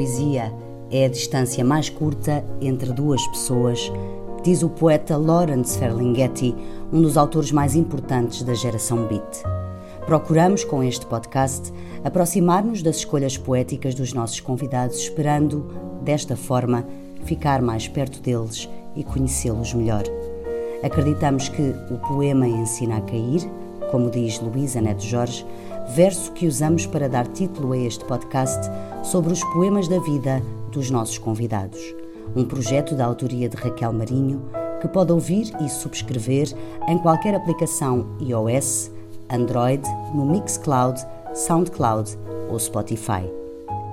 poesia é a distância mais curta entre duas pessoas, diz o poeta Lawrence Ferlinghetti, um dos autores mais importantes da geração beat. Procuramos, com este podcast, aproximar-nos das escolhas poéticas dos nossos convidados, esperando, desta forma, ficar mais perto deles e conhecê-los melhor. Acreditamos que o poema ensina a cair, como diz Luísa Neto Jorge, verso que usamos para dar título a este podcast sobre os poemas da vida dos nossos convidados. Um projeto da autoria de Raquel Marinho que pode ouvir e subscrever em qualquer aplicação iOS, Android, no Mixcloud, Soundcloud ou Spotify.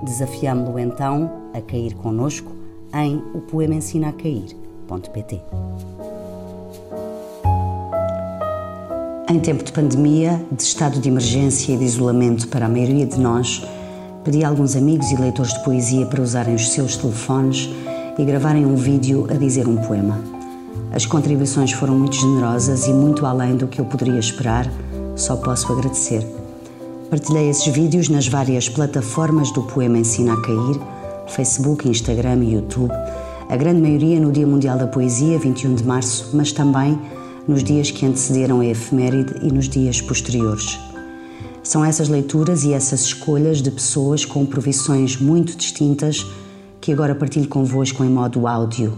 Desafiamo-lo então a cair conosco em o poema ensina a cair.pt. Em tempo de pandemia, de estado de emergência e de isolamento para a maioria de nós, pedi a alguns amigos e leitores de poesia para usarem os seus telefones e gravarem um vídeo a dizer um poema. As contribuições foram muito generosas e muito além do que eu poderia esperar, só posso agradecer. Partilhei esses vídeos nas várias plataformas do Poema Ensina a Cair, Facebook, Instagram e YouTube, a grande maioria no Dia Mundial da Poesia, 21 de março, mas também nos dias que antecederam a efeméride e nos dias posteriores. São essas leituras e essas escolhas de pessoas com provisões muito distintas que agora partilho convosco em modo áudio.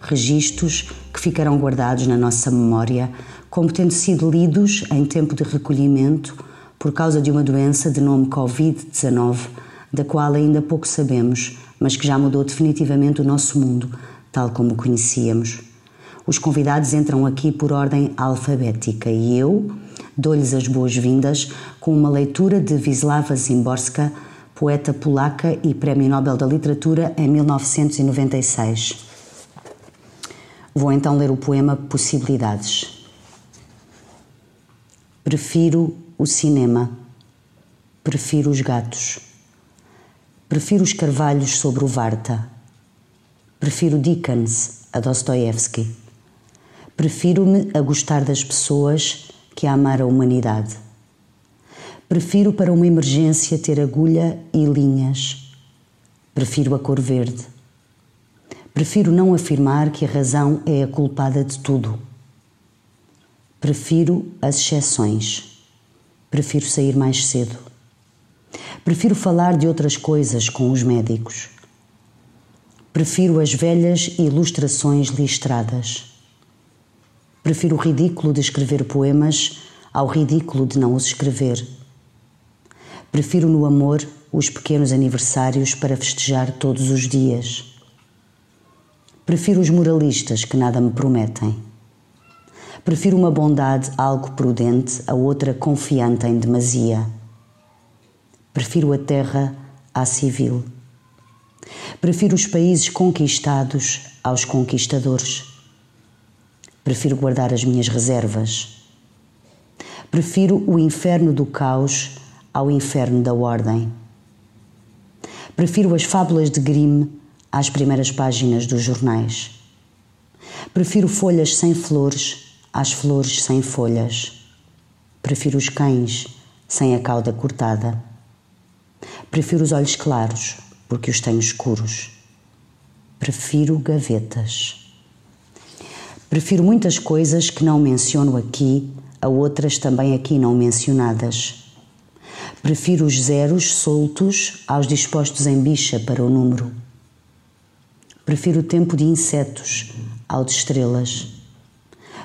Registros que ficarão guardados na nossa memória como tendo sido lidos em tempo de recolhimento por causa de uma doença de nome Covid-19, da qual ainda pouco sabemos, mas que já mudou definitivamente o nosso mundo, tal como o conhecíamos. Os convidados entram aqui por ordem alfabética e eu dou-lhes as boas-vindas com uma leitura de Wisława Zimborska, poeta polaca e Prémio Nobel da Literatura em 1996. Vou então ler o poema Possibilidades. Prefiro o cinema. Prefiro os gatos. Prefiro os carvalhos sobre o Varta. Prefiro Dickens a Dostoevsky. Prefiro-me a gostar das pessoas que a amar a humanidade. Prefiro para uma emergência ter agulha e linhas. Prefiro a cor verde. Prefiro não afirmar que a razão é a culpada de tudo. Prefiro as exceções. Prefiro sair mais cedo. Prefiro falar de outras coisas com os médicos. Prefiro as velhas ilustrações listradas. Prefiro o ridículo de escrever poemas ao ridículo de não os escrever. Prefiro no amor os pequenos aniversários para festejar todos os dias. Prefiro os moralistas que nada me prometem. Prefiro uma bondade algo prudente a outra confiante em demasia. Prefiro a terra à civil. Prefiro os países conquistados aos conquistadores. Prefiro guardar as minhas reservas. Prefiro o inferno do caos ao inferno da ordem. Prefiro as fábulas de Grimm às primeiras páginas dos jornais. Prefiro folhas sem flores às flores sem folhas. Prefiro os cães sem a cauda cortada. Prefiro os olhos claros porque os tenho escuros. Prefiro gavetas. Prefiro muitas coisas que não menciono aqui a outras também aqui não mencionadas. Prefiro os zeros soltos aos dispostos em bicha para o número. Prefiro o tempo de insetos ao de estrelas.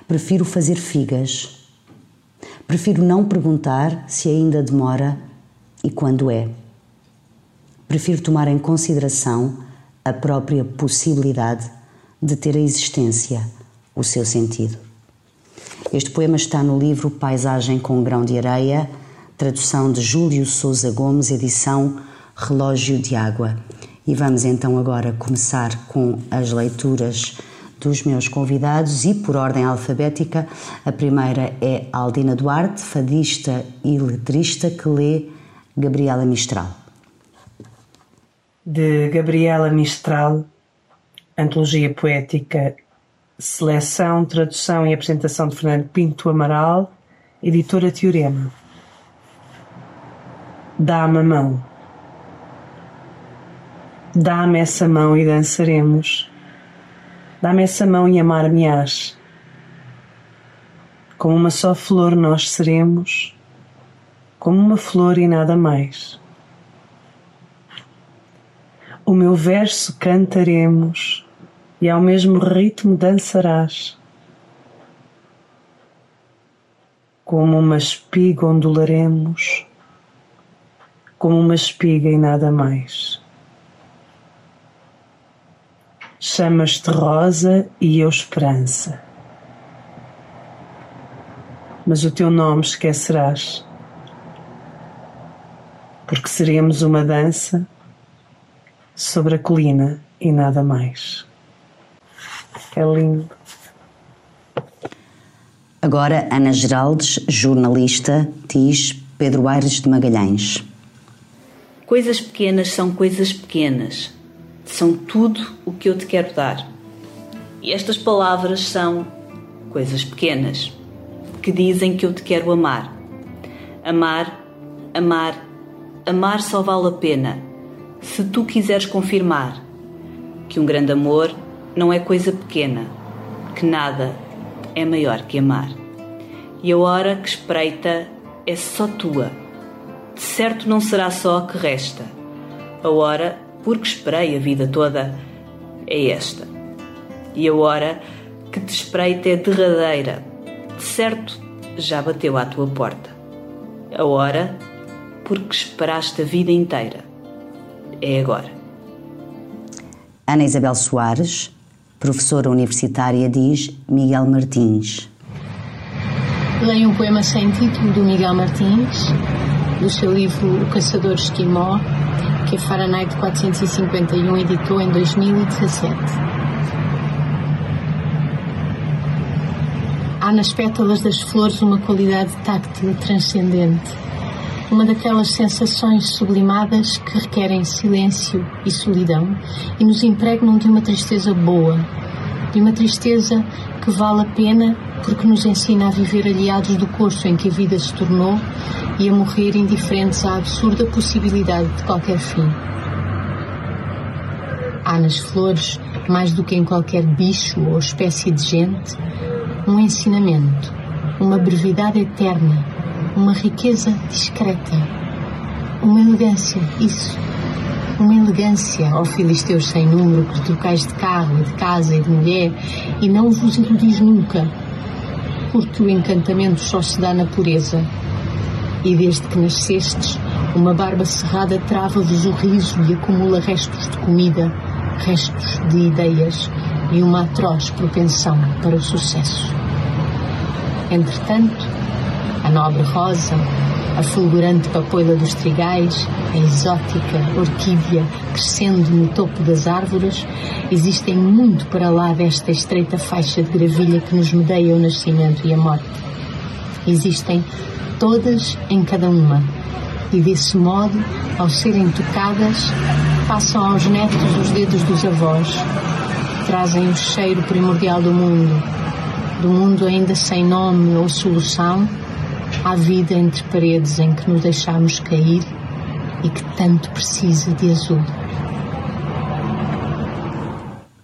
Prefiro fazer figas. Prefiro não perguntar se ainda demora e quando é. Prefiro tomar em consideração a própria possibilidade de ter a existência o seu sentido. Este poema está no livro Paisagem com Grão de Areia, tradução de Júlio Souza Gomes, edição Relógio de Água. E vamos então agora começar com as leituras dos meus convidados e por ordem alfabética. A primeira é Aldina Duarte, fadista e letrista, que lê Gabriela Mistral. De Gabriela Mistral, Antologia Poética Seleção, tradução e apresentação de Fernando Pinto Amaral, editora Teorema. Dá-me a mão. Dá-me essa mão e dançaremos. Dá-me essa mão e amar-me-ás. Como uma só flor nós seremos, como uma flor e nada mais. O meu verso cantaremos e ao mesmo ritmo dançarás. Como uma espiga ondularemos, como uma espiga e nada mais. Chamas-te rosa e eu esperança. Mas o teu nome esquecerás, porque seremos uma dança sobre a colina e nada mais. É lindo. Agora, Ana Geraldes, jornalista, diz Pedro Aires de Magalhães. Coisas pequenas são coisas pequenas. São tudo o que eu te quero dar. E estas palavras são coisas pequenas que dizem que eu te quero amar. Amar, amar, amar só vale a pena se tu quiseres confirmar que um grande amor não é coisa pequena, que nada é maior que amar. E a hora que espreita é só tua. De certo não será só a que resta. A hora, porque esperei a vida toda, é esta. E a hora que te espreita é derradeira. De certo já bateu à tua porta. A hora, porque esperaste a vida inteira, é agora. Ana Isabel Soares, professora universitária, diz Miguel Martins. Leio um poema sem título do Miguel Martins, do seu livro O Caçador Esquimó, que a Fahrenheit 451 editou em 2017. Há nas pétalas das flores uma qualidade táctil transcendente, uma daquelas sensações sublimadas que requerem silêncio e solidão e nos impregnam de uma tristeza boa, de uma tristeza que vale a pena porque nos ensina a viver aliados do curso em que a vida se tornou e a morrer indiferentes à absurda possibilidade de qualquer fim. Há nas flores, mais do que em qualquer bicho ou espécie de gente, um ensinamento, uma brevidade eterna, uma riqueza discreta, uma elegância, isso. Uma elegância, ó filisteus sem número, que trocais de carro e de casa e de mulher, e não vos iludis nunca, porque o encantamento só se dá na pureza. E desde que nascestes, uma barba cerrada trava-vos o riso e acumula restos de comida, restos de ideias e uma atroz propensão para o sucesso. Entretanto, a nobre rosa, a fulgurante papoila dos trigais, a exótica orquídea crescendo no topo das árvores, existem muito para lá desta estreita faixa de gravilha que nos medeia o nascimento e a morte. Existem todas em cada uma, e desse modo, ao serem tocadas, passam aos netos os dedos dos avós, trazem o cheiro primordial do mundo, do mundo ainda sem nome ou solução, à vida entre paredes em que nos deixamos cair e que tanto precisa de azul.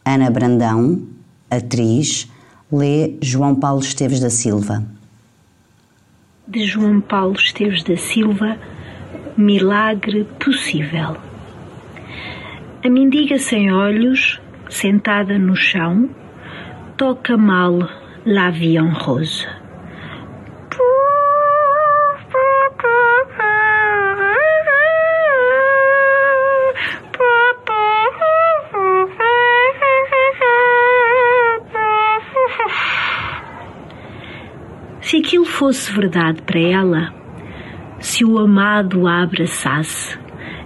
Ana Brandão, atriz, lê João Paulo Esteves da Silva. De João Paulo Esteves da Silva, Milagre Possível. A mendiga sem olhos, sentada no chão, toca mal La Vie en Rose. Fosse verdade para ela, se o amado a abraçasse,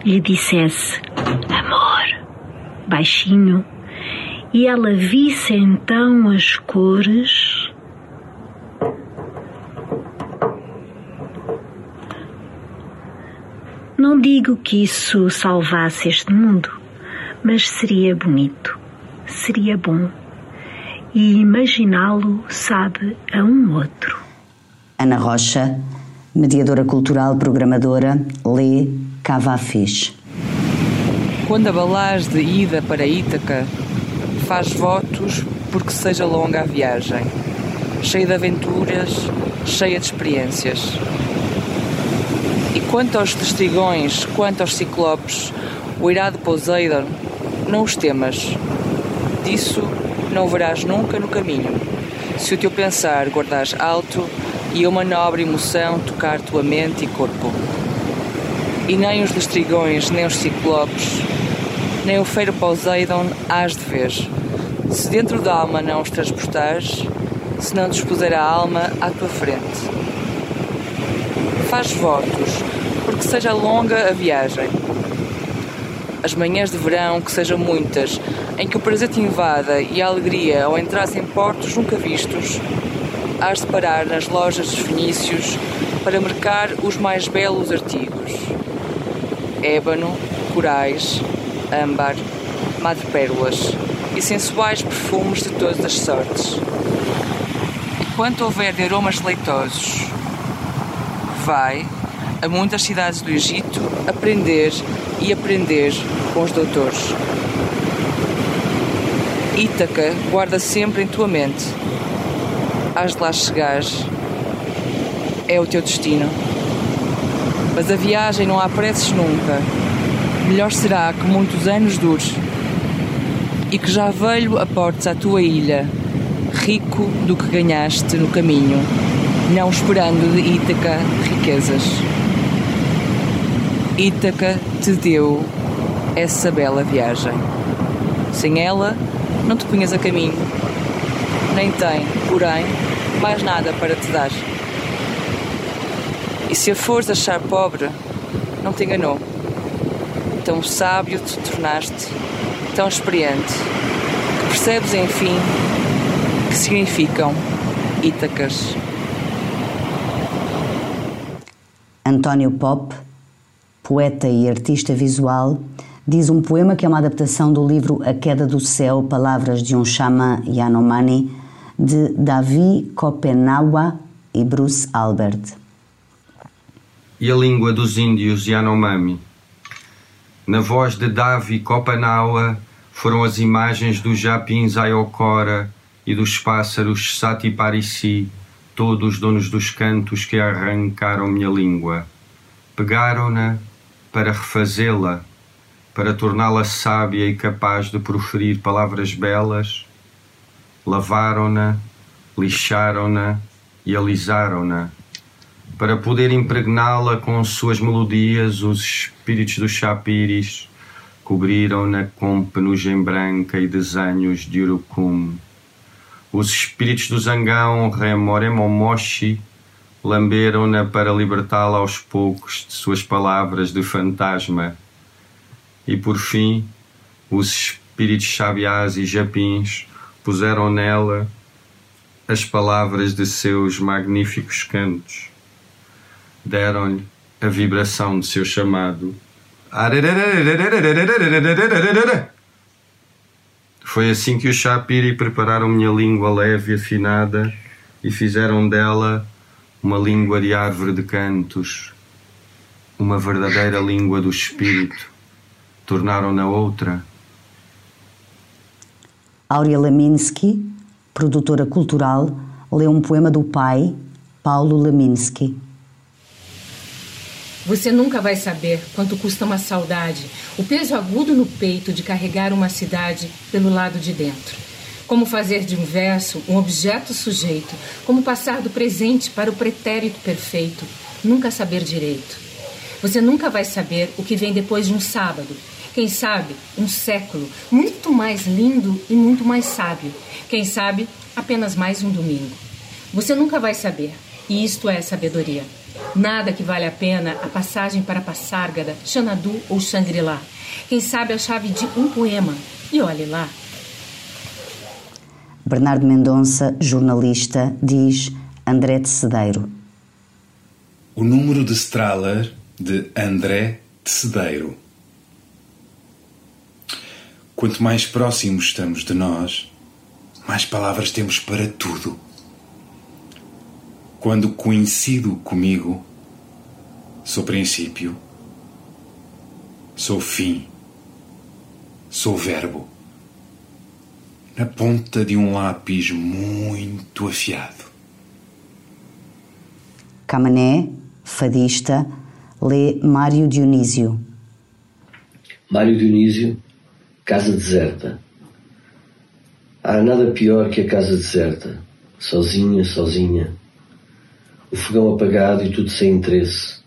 lhe dissesse amor, baixinho, e ela visse então as cores. Não digo que isso salvasse este mundo, mas seria bonito, seria bom. E imaginá-lo sabe a um outro. Ana Rocha, mediadora cultural, programadora, lê Cava a Fish. quando abalás de ida para Ítaca, faz votos porque seja longa a viagem, cheia de aventuras, cheia de experiências. E quanto aos testigões, quanto aos ciclopes, o irado Poseidon, não os temas. Disso não verás nunca no caminho. Se o teu pensar guardares alto e uma nobre emoção tocar tua mente e corpo. E nem os lestrigões, nem os ciclopes, nem o feiro Poseidon hás de ver. Se dentro da alma não os transportares, se não dispuser a alma à tua frente. Faz votos, porque seja longa a viagem. As manhãs de verão que sejam muitas, em que o prazer te invada e a alegria ao entrar em portos nunca vistos, hás de parar nas lojas dos fenícios para mercar os mais belos artigos. Ébano, corais, âmbar, madrepérolas e sensuais perfumes de todas as sortes. E quanto houver de aromas leitosos, vai a muitas cidades do Egito aprender e aprender com os doutores. Ítaca guarda sempre em tua mente. Hás de lá chegar. É o teu destino. Mas a viagem não há preços nunca. Melhor será que muitos anos dure e que já velho aportes à tua ilha, rico do que ganhaste no caminho, não esperando de Ítaca riquezas. Ítaca te deu essa bela viagem. Sem ela, não te punhas a caminho. Nem tem, porém, mais nada para te dar. E se a fores achar pobre, não te enganou. Tão sábio te tornaste, tão experiente, que percebes, enfim, que significam Ítacas. António Pop, poeta e artista visual, diz um poema que é uma adaptação do livro A Queda do Céu, Palavras de um Xamã Yanomami, de Davi Kopenawa e Bruce Albert. E a língua dos índios Yanomami. Na voz de Davi Kopenawa foram as imagens dos japins Ayokora e dos pássaros Satiparisi, todos donos dos cantos que arrancaram minha língua. Pegaram-na para refazê-la, para torná-la sábia e capaz de proferir palavras belas. Lavaram-na, lixaram-na e alisaram-na, para poder impregná-la com suas melodias, os espíritos dos chapiris cobriram-na com penugem branca e desenhos de urucum. Os espíritos do zangão, Remoremomoshi, lamberam-na para libertá-la aos poucos de suas palavras de fantasma. E por fim, os espíritos chaviás e japins puseram nela as palavras de seus magníficos cantos. Deram-lhe a vibração de seu chamado. Foi assim que os Shapiri prepararam minha língua leve e afinada e fizeram dela uma língua de árvore de cantos, uma verdadeira língua do espírito. Tornaram-na outra. Áurea Laminsky, produtora cultural, lê um poema do pai, Paulo Laminsky. Você nunca vai saber quanto custa uma saudade, o peso agudo no peito de carregar uma cidade pelo lado de dentro. Como fazer de um verso um objeto sujeito, como passar do presente para o pretérito perfeito, nunca saber direito. Você nunca vai saber o que vem depois de um sábado, quem sabe um século, muito mais lindo e muito mais sábio, quem sabe apenas mais um domingo. Você nunca vai saber, e isto é sabedoria. Nada que vale a pena a passagem para Passárgada, Xanadu ou Shangri-La. Quem sabe a chave de um poema. E olhe lá. Bernardo Mendonça, jornalista, diz André de Cedeiro. O número de Strahler de André de Cedeiro. Quanto mais próximos estamos de nós, mais palavras temos para tudo. Quando coincido comigo, sou princípio, sou fim, Sou verbo. Na ponta de um lápis muito afiado. Camané, fadista, lê Mário Dionísio. Mário Dionísio, Casa Deserta. Há nada pior que a casa deserta, sozinha, sozinha. O fogão apagado e tudo sem interesse.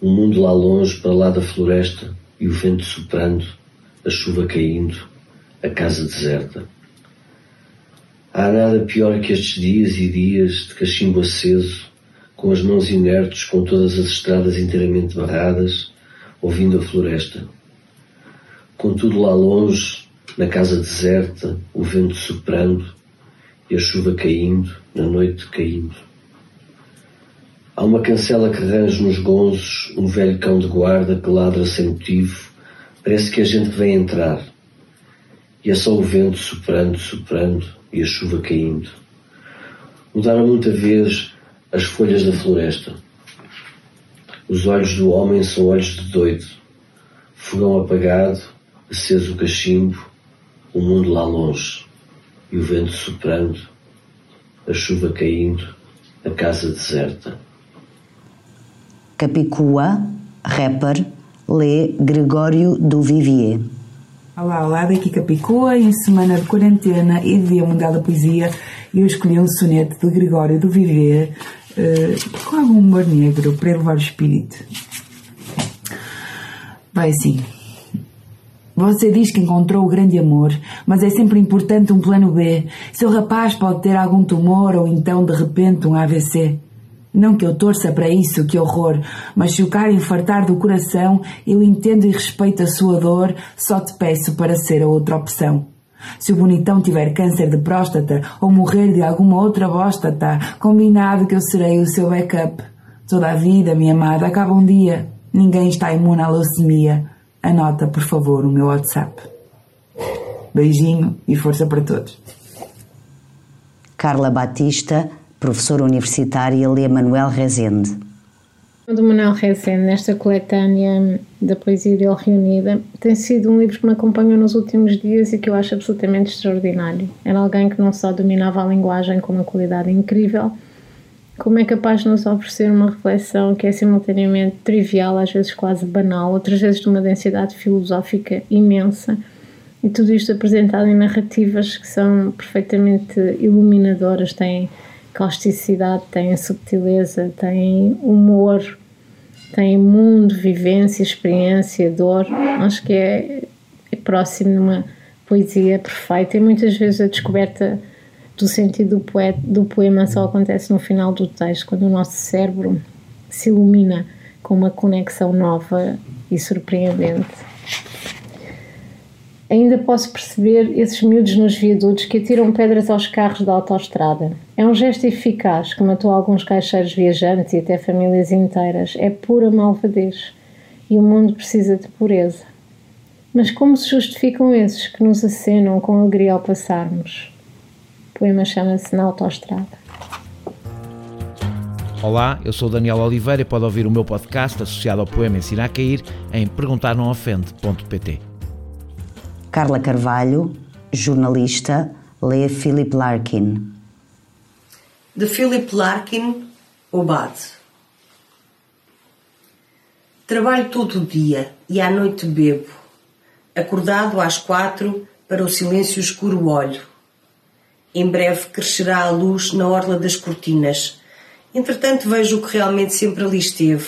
O mundo lá longe, para lá da floresta, e o vento soprando, a chuva caindo, a casa deserta. Há nada pior que estes dias e dias de cachimbo aceso, com as mãos inertes, com todas as estradas inteiramente barradas, ouvindo a floresta. Contudo, lá longe, na casa deserta, o vento soprando e a chuva caindo, na noite caindo. Há uma cancela que range nos gonzos, um velho cão de guarda que ladra sem motivo, parece que a gente vem entrar. E é só o vento soprando, soprando e a chuva caindo. Mudaram muita vez as folhas da floresta. Os olhos do homem são olhos de doido. Fogão apagado, aceso o cachimbo, o mundo lá longe, e o vento soprando, a chuva caindo, a casa deserta. Capicua, rapper, lê Gregório do Vivier. Olá, olá, daqui Capicua, em semana de quarentena e de dia mundial da poesia, eu escolhi um soneto de Gregório do Vivier uh, com algum humor negro para elevar o espírito. Vai assim. Você diz que encontrou o grande amor, mas é sempre importante um plano B. Seu rapaz pode ter algum tumor ou então de repente um AVC. Não que eu torça para isso, que horror, mas se o cara infartar do coração, eu entendo e respeito a sua dor, só te peço para ser a outra opção. Se o bonitão tiver câncer de próstata ou morrer de alguma outra bóstata, combinado que eu serei o seu backup. Toda a vida, minha amada, acaba um dia. Ninguém está imune à leucemia. Anota, por favor, o meu WhatsApp. Beijinho e força para todos. Carla Batista, professora universitária, lê Manuel Rezende. Do Manuel Rezende, nesta coletânea da poesia dele reunida, tem sido um livro que me acompanhou nos últimos dias e que eu acho absolutamente extraordinário. Era alguém que não só dominava a linguagem com uma qualidade incrível, como é capaz de nos oferecer uma reflexão que é simultaneamente trivial, às vezes quase banal, outras vezes de uma densidade filosófica imensa, e tudo isto apresentado em narrativas que são perfeitamente iluminadoras, têm causticidade, têm subtileza, têm humor, têm mundo, vivência, experiência, dor. Acho que é, é próximo de uma poesia perfeita e muitas vezes a descoberta do sentido do, poeta, do poema só acontece no final do texto, quando o nosso cérebro se ilumina com uma conexão nova e surpreendente. Ainda posso perceber esses miúdos nos viadutos que atiram pedras aos carros da autoestrada. É um gesto eficaz que matou alguns caixeiros viajantes e até famílias inteiras. É pura malvadez. E o mundo precisa de pureza. Mas como se justificam esses que nos acenam com alegria ao passarmos? O poema chama-se Na Autoestrada. Olá, eu sou Daniel Oliveira e pode ouvir o meu podcast associado ao poema Ensinar a Cair em perguntarnãoofende.pt. Carla Carvalho, jornalista, lê Philip Larkin. De Philip Larkin, O Bade. Trabalho todo o dia e à noite bebo. Acordado às quatro, para o silêncio escuro olho. Em breve crescerá a luz na orla das cortinas. Entretanto vejo o que realmente sempre ali esteve.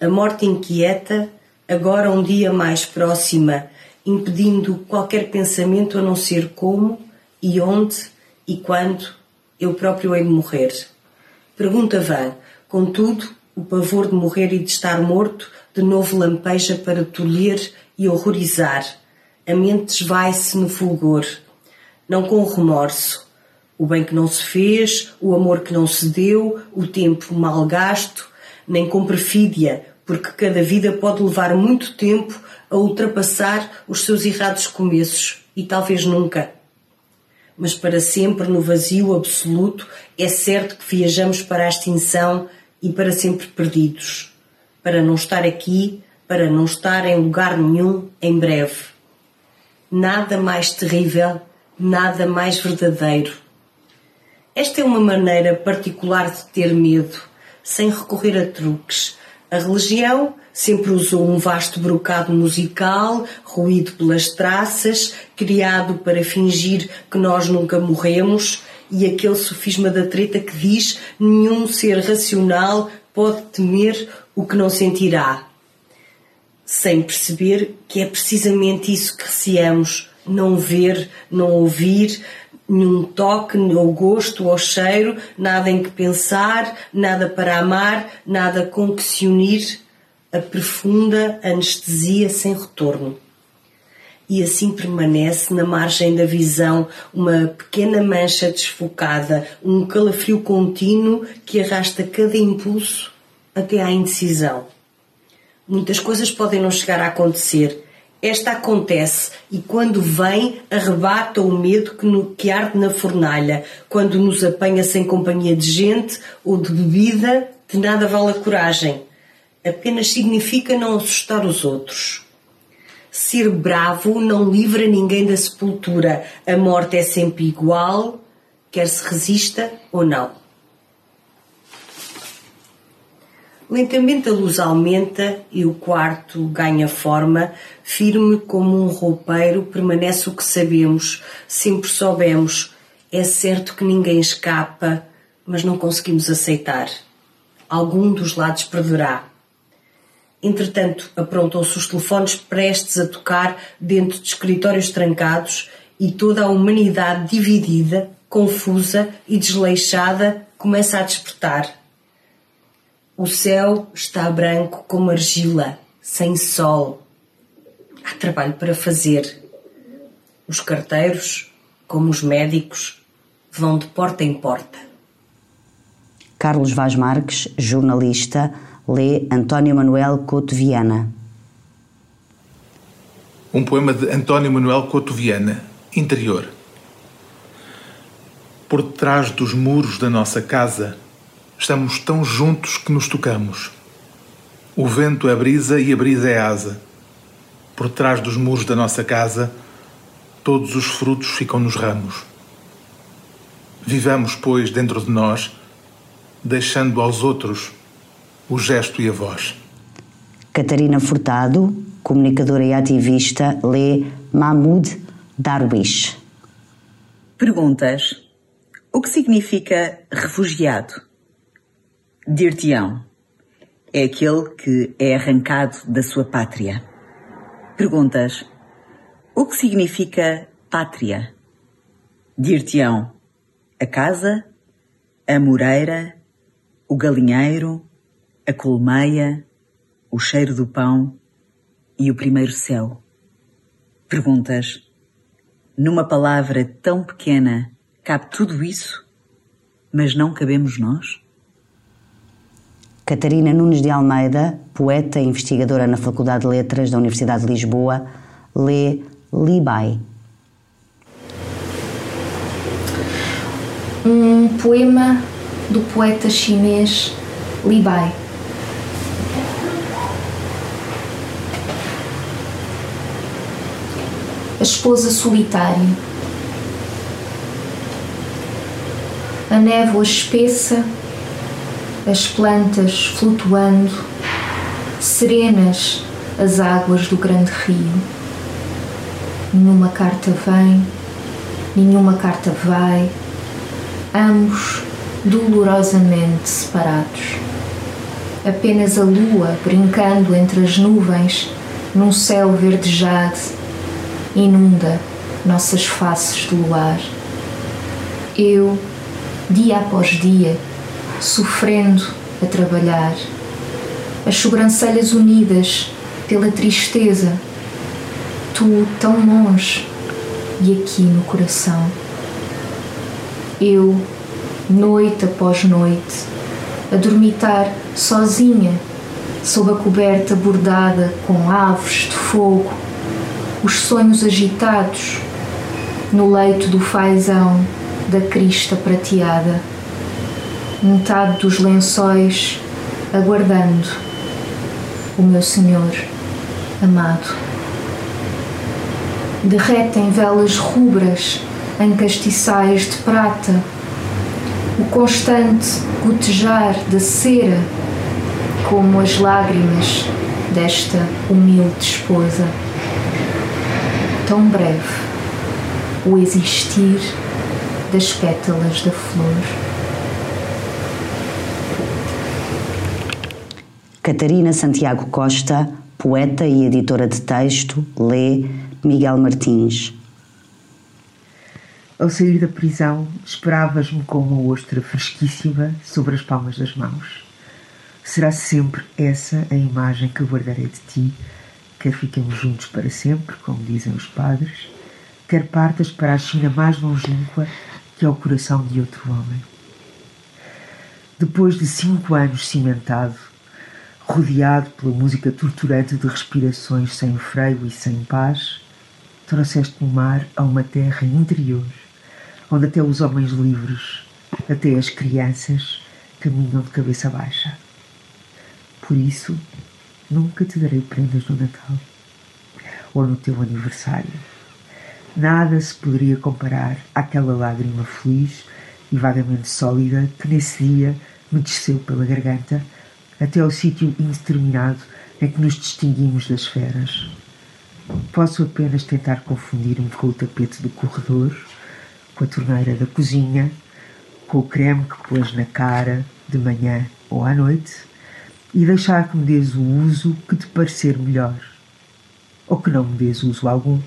A morte inquieta, agora um dia mais próxima, impedindo qualquer pensamento a não ser como e onde e quando eu próprio hei de morrer. Pergunta vã, contudo, o pavor de morrer e de estar morto de novo lampeja para tolher e horrorizar. A mente esvai-se no fulgor, não com remorso. O bem que não se fez, o amor que não se deu, o tempo mal gasto, nem com perfídia, porque cada vida pode levar muito tempo a ultrapassar os seus errados começos e talvez nunca. Mas para sempre no vazio absoluto é certo que viajamos para a extinção e para sempre perdidos. Para não estar aqui, para não estar em lugar nenhum em breve. Nada mais terrível, nada mais verdadeiro. Esta é uma maneira particular de ter medo, sem recorrer a truques. A religião sempre usou um vasto brocado musical, ruído pelas traças, criado para fingir que nós nunca morremos, e aquele sofisma da treta que diz nenhum ser racional pode temer o que não sentirá. Sem perceber que é precisamente isso que receamos, não ver, não ouvir, nenhum toque, ou gosto, ou cheiro, nada em que pensar, nada para amar, nada com que se unir, a profunda anestesia sem retorno. E assim permanece na margem da visão uma pequena mancha desfocada, um calafrio contínuo que arrasta cada impulso até à indecisão. Muitas coisas podem não chegar a acontecer, esta acontece e quando vem arrebata o medo que, no, que arde na fornalha, quando nos apanha sem companhia de gente ou de bebida, de nada vale a coragem. Apenas significa não assustar os outros. Ser bravo não livra ninguém da sepultura. A morte é sempre igual, quer se resista ou não. Lentamente a luz aumenta e o quarto ganha forma, firme como um roupeiro permanece o que sabemos, sempre soubemos. É certo que ninguém escapa, mas não conseguimos aceitar. Algum dos lados perderá. Entretanto, aprontam-se os telefones prestes a tocar dentro de escritórios trancados e toda a humanidade dividida, confusa e desleixada começa a despertar o céu está branco como argila, sem sol. Há trabalho para fazer. Os carteiros, como os médicos, vão de porta em porta. Carlos Vaz Marques, jornalista, lê António Manuel Couto Viana. Um poema de António Manuel Couto Viana, Interior. Por detrás dos muros da nossa casa, Estamos tão juntos que nos tocamos. O vento é brisa e a brisa é asa. Por trás dos muros da nossa casa, todos os frutos ficam nos ramos. Vivamos, pois, dentro de nós, deixando aos outros o gesto e a voz. Catarina Furtado, comunicadora e ativista, lê Mahmoud Darwish. Perguntas: O que significa refugiado? Dir-te-ão é aquele que é arrancado da sua pátria. Perguntas: O que significa pátria? Dir-te-ão a casa, a moreira, o galinheiro, a colmeia, o cheiro do pão e o primeiro céu. Perguntas: Numa palavra tão pequena cabe tudo isso, mas não cabemos nós? Catarina Nunes de Almeida, poeta e investigadora na Faculdade de Letras da Universidade de Lisboa, lê Li Bai. Um poema do poeta chinês Li Bai. A esposa solitária. A névoa espessa as plantas flutuando, serenas as águas do grande rio. Nenhuma carta vem, nenhuma carta vai, ambos dolorosamente separados. Apenas a lua brincando entre as nuvens num céu verdejado inunda nossas faces de luar. Eu, dia após dia, sofrendo a trabalhar, as sobrancelhas unidas pela tristeza, tu tão longe e aqui no coração. Eu, noite após noite, a dormitar sozinha, sob a coberta bordada com aves de fogo, os sonhos agitados, no leito do fazão da crista prateada metade dos lençóis, aguardando o meu Senhor amado. derretem velas rubras em castiçais de prata, o constante gotejar da cera, como as lágrimas desta humilde esposa. Tão breve o existir das pétalas da flor. Catarina Santiago Costa, poeta e editora de texto, lê Miguel Martins. Ao sair da prisão, esperavas-me com uma ostra fresquíssima sobre as palmas das mãos. Será sempre essa a imagem que guardarei de ti, quer fiquemos juntos para sempre, como dizem os padres, quer partas para a China mais longínqua que é o coração de outro homem. Depois de cinco anos cimentado, rodeado pela música torturante de respirações sem freio e sem paz, trouxeste o mar a uma terra interior, onde até os homens livres, até as crianças, caminham de cabeça baixa. Por isso, nunca te darei prendas no Natal ou no teu aniversário. Nada se poderia comparar àquela lágrima feliz e vagamente sólida que nesse dia me desceu pela garganta até ao sítio indeterminado em que nos distinguimos das feras. Posso apenas tentar confundir-me com o tapete do corredor, com a torneira da cozinha, com o creme que pôs na cara de manhã ou à noite e deixar que me dês o uso que te parecer melhor, ou que não me dês uso algum,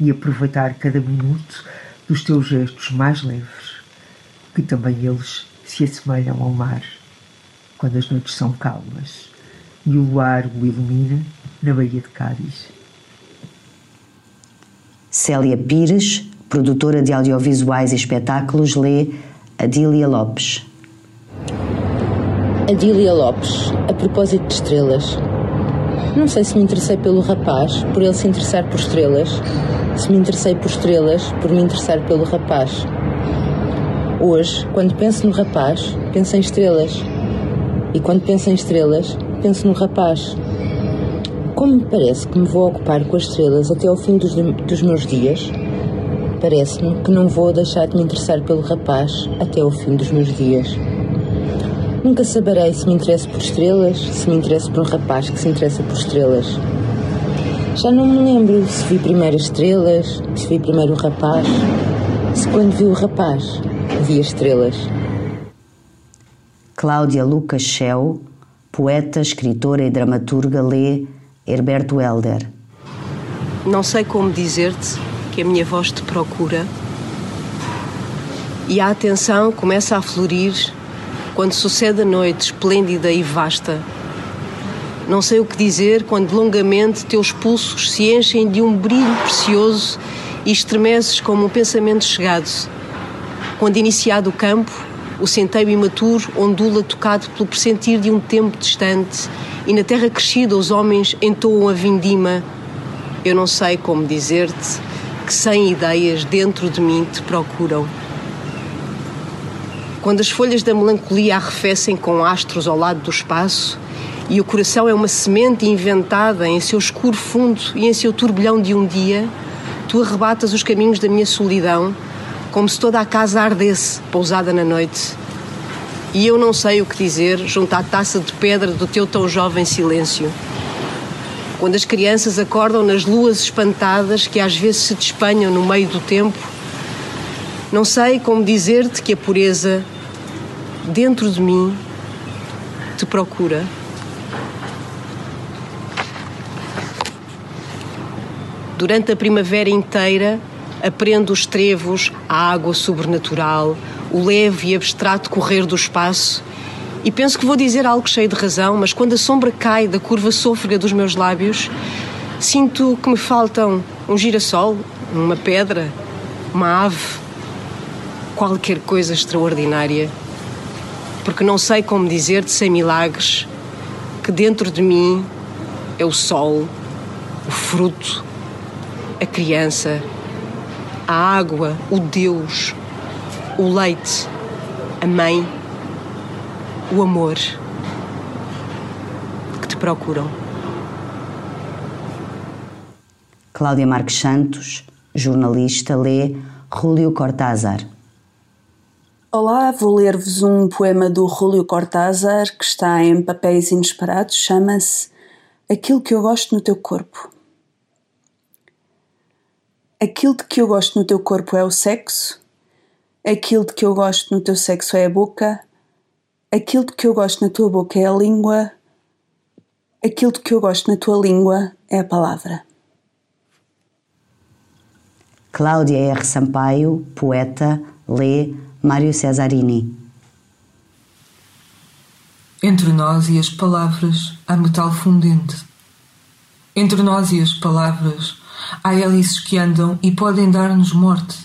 e aproveitar cada minuto dos teus gestos mais leves, que também eles se assemelham ao mar quando as noites são calmas e o luar o ilumina na Baía de Cádiz. Célia Pires, produtora de audiovisuais e espetáculos, lê Adília Lopes. Adília Lopes, a propósito de estrelas. Não sei se me interessei pelo rapaz, por ele se interessar por estrelas, se me interessei por estrelas, por me interessar pelo rapaz. Hoje, quando penso no rapaz, penso em estrelas. E quando penso em estrelas, penso no rapaz. Como me parece que me vou ocupar com as estrelas até ao fim dos, dos meus dias, parece-me que não vou deixar de me interessar pelo rapaz até ao fim dos meus dias. Nunca saberei se me interesso por estrelas, se me interesso por um rapaz que se interessa por estrelas. Já não me lembro se vi primeiro as estrelas, se vi primeiro o rapaz, se quando vi o rapaz vi as estrelas. Cláudia Lucas Schell, poeta, escritora e dramaturga, lê Herberto Helder. Não sei como dizer-te que a minha voz te procura e a atenção começa a florir quando sucede a noite esplêndida e vasta. Não sei o que dizer quando longamente teus pulsos se enchem de um brilho precioso e estremeces como um pensamento chegado. Quando iniciado o campo, o centeio imaturo ondula tocado pelo pressentir de um tempo distante e na terra crescida os homens entoam a vindima. Eu não sei como dizer-te que sem ideias dentro de mim te procuram. Quando as folhas da melancolia arrefecem com astros ao lado do espaço e o coração é uma semente inventada em seu escuro fundo e em seu turbilhão de um dia, tu arrebatas os caminhos da minha solidão como se toda a casa ardesse, pousada na noite. E eu não sei o que dizer junto à taça de pedra do teu tão jovem silêncio. Quando as crianças acordam nas luas espantadas que às vezes se despanham no meio do tempo, não sei como dizer-te que a pureza dentro de mim te procura. Durante a primavera inteira, aprendo os trevos, a água sobrenatural, o leve e abstrato correr do espaço e penso que vou dizer algo cheio de razão, mas quando a sombra cai da curva sôfrega dos meus lábios, sinto que me faltam um girassol, uma pedra, uma ave, qualquer coisa extraordinária. Porque não sei como dizer-te sem milagres que dentro de mim é o sol, o fruto, a criança, a água, o Deus, o leite, a mãe, o amor que te procuram. Cláudia Marques Santos, jornalista, lê Julio Cortázar. Olá, vou ler-vos um poema do Julio Cortázar que está em papéis inesperados, chama-se Aquilo que eu gosto no teu corpo. Aquilo de que eu gosto no teu corpo é o sexo, aquilo de que eu gosto no teu sexo é a boca, aquilo de que eu gosto na tua boca é a língua, aquilo de que eu gosto na tua língua é a palavra. Cláudia R. Sampaio, poeta, lê Mário Cesarini. Entre nós e as palavras há metal fundente. Entre nós e as palavras há hélices que andam e podem dar-nos morte,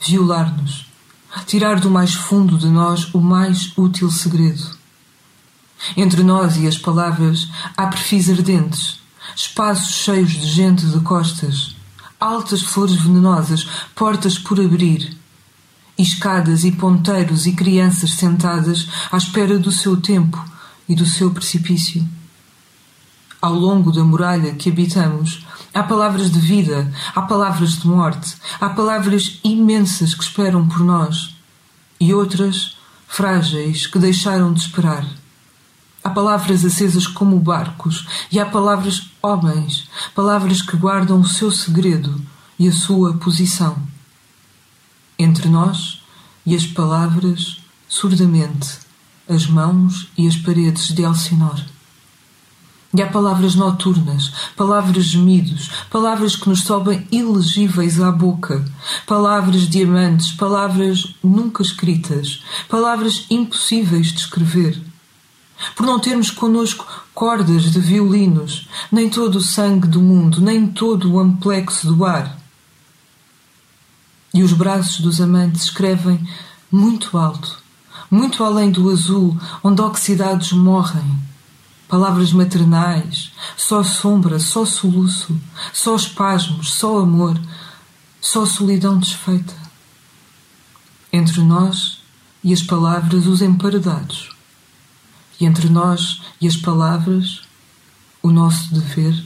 violar-nos, tirar do mais fundo de nós o mais útil segredo. Entre nós e as palavras há perfis ardentes, espaços cheios de gente de costas, altas flores venenosas, portas por abrir, escadas e ponteiros e crianças sentadas à espera do seu tempo e do seu precipício. Ao longo da muralha que habitamos, há palavras de vida, há palavras de morte, há palavras imensas que esperam por nós e outras frágeis que deixaram de esperar. Há palavras acesas como barcos, e há palavras homens, palavras que guardam o seu segredo e a sua posição. Entre nós e as palavras, surdamente, as mãos e as paredes de Elsinor. E há palavras noturnas, palavras gemidos, palavras que nos sobem ilegíveis à boca, palavras diamantes, palavras nunca escritas, palavras impossíveis de escrever por não termos connosco cordas de violinos, nem todo o sangue do mundo, nem todo o amplexo do ar. E os braços dos amantes escrevem muito alto, muito além do azul, onde oxidados morrem. Palavras maternais, só sombra, só soluço, só espasmos, só amor, só solidão desfeita. Entre nós e as palavras, os emparedados e entre nós e as palavras, o nosso dever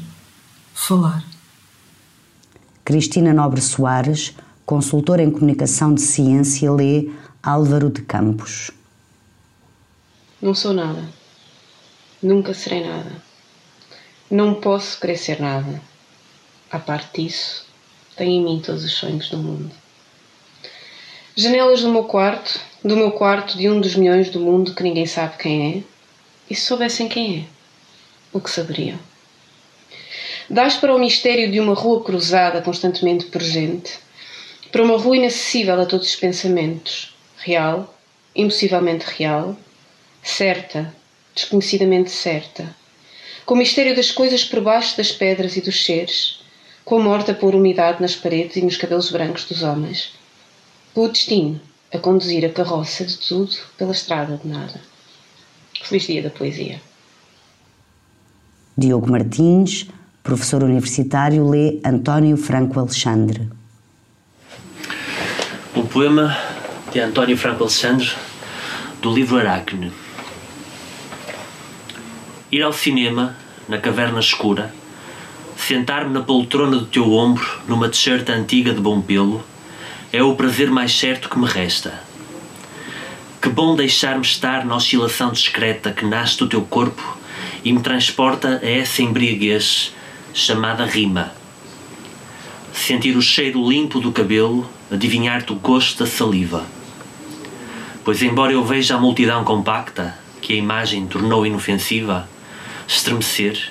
falar. Cristina Nobre Soares, consultora em comunicação de ciência, lê Álvaro de Campos. Não sou nada. Nunca serei nada. Não posso querer ser nada. A parte disso, tenho em mim todos os sonhos do mundo. Janelas do meu quarto, do meu quarto de um dos milhões do mundo que ninguém sabe quem é, e se soubessem quem é, o que saberiam? Dás para o mistério de uma rua cruzada constantemente presente, para uma rua inacessível a todos os pensamentos, real, impossivelmente real, certa, desconhecidamente certa, com o mistério das coisas por baixo das pedras e dos seres, com a morte a pôr umidade nas paredes e nos cabelos brancos dos homens, com o destino a conduzir a carroça de tudo pela estrada de nada. Feliz Dia da Poesia. Diogo Martins, professor universitário, lê António Franco Alexandre. Um poema de António Franco Alexandre, do livro Aracne. Ir ao cinema, na caverna escura, sentar-me na poltrona do teu ombro, numa t-shirt antiga de bom pelo, é o prazer mais certo que me resta que bom deixar-me estar na oscilação discreta que nasce do teu corpo e me transporta a essa embriaguez chamada rima. Sentir o cheiro limpo do cabelo, adivinhar-te o gosto da saliva. Pois, embora eu veja a multidão compacta, que a imagem tornou inofensiva, estremecer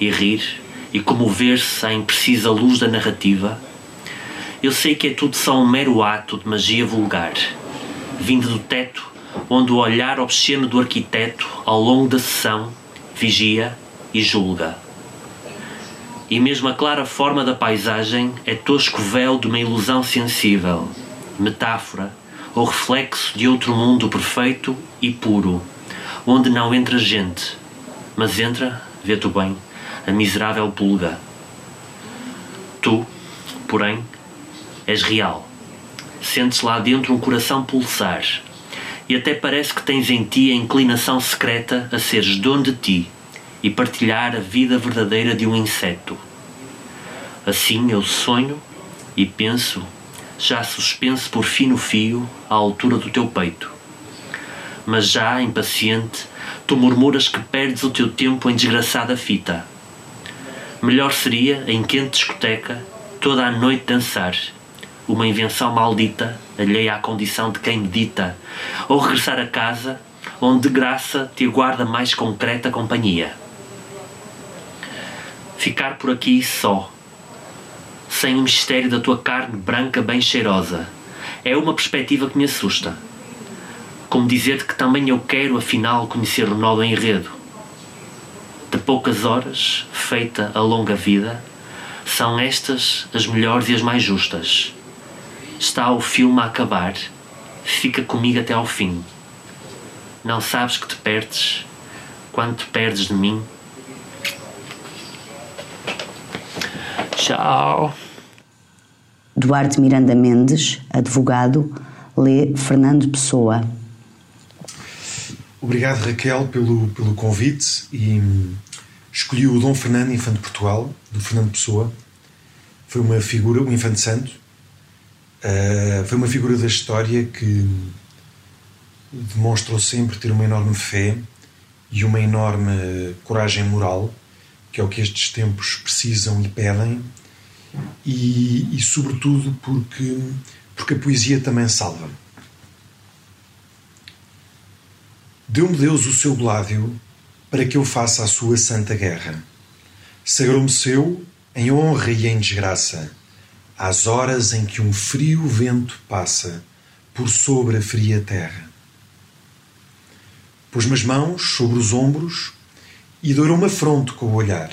e rir e comover-se à imprecisa luz da narrativa, eu sei que é tudo só um mero ato de magia vulgar vindo do teto, onde o olhar obsceno do arquiteto, ao longo da sessão, vigia e julga. E mesmo a clara forma da paisagem é tosco véu de uma ilusão sensível, metáfora ou reflexo de outro mundo perfeito e puro, onde não entra gente, mas entra, vê tu bem, a miserável pulga. Tu, porém, és real Sentes lá dentro um coração pulsar e até parece que tens em ti a inclinação secreta a seres dono de ti e partilhar a vida verdadeira de um inseto. Assim eu sonho e penso, já suspenso por fino fio à altura do teu peito. Mas já, impaciente, tu murmuras que perdes o teu tempo em desgraçada fita. Melhor seria, em quente discoteca, toda a noite dançar, uma invenção maldita, alheia à condição de quem medita, ou regressar a casa, onde de graça te aguarda mais concreta companhia. Ficar por aqui só, sem o mistério da tua carne branca bem cheirosa, é uma perspectiva que me assusta. Como dizer-te que também eu quero, afinal, conhecer o nó do enredo. De poucas horas, feita a longa vida, são estas as melhores e as mais justas. Está o filme a acabar, fica comigo até ao fim. Não sabes que te perdes quando te perdes de mim. Tchau. Duarte Miranda Mendes, advogado, lê Fernando Pessoa. Obrigado, Raquel, pelo, pelo convite e escolhi o Dom Fernando, Infante de Portugal, do Fernando Pessoa. Foi uma figura, um infante santo, uh, foi uma figura da história que demonstrou sempre ter uma enorme fé e uma enorme coragem moral, que é o que estes tempos precisam e pedem, e, e sobretudo porque, porque a poesia também salva. Deu-me Deus o seu gládio para que eu faça a sua santa guerra. Sagrou-me seu em honra e em desgraça, às horas em que um frio vento passa por sobre a fria terra. Pôs-me as mãos sobre os ombros e dourou-me a fronte com o olhar.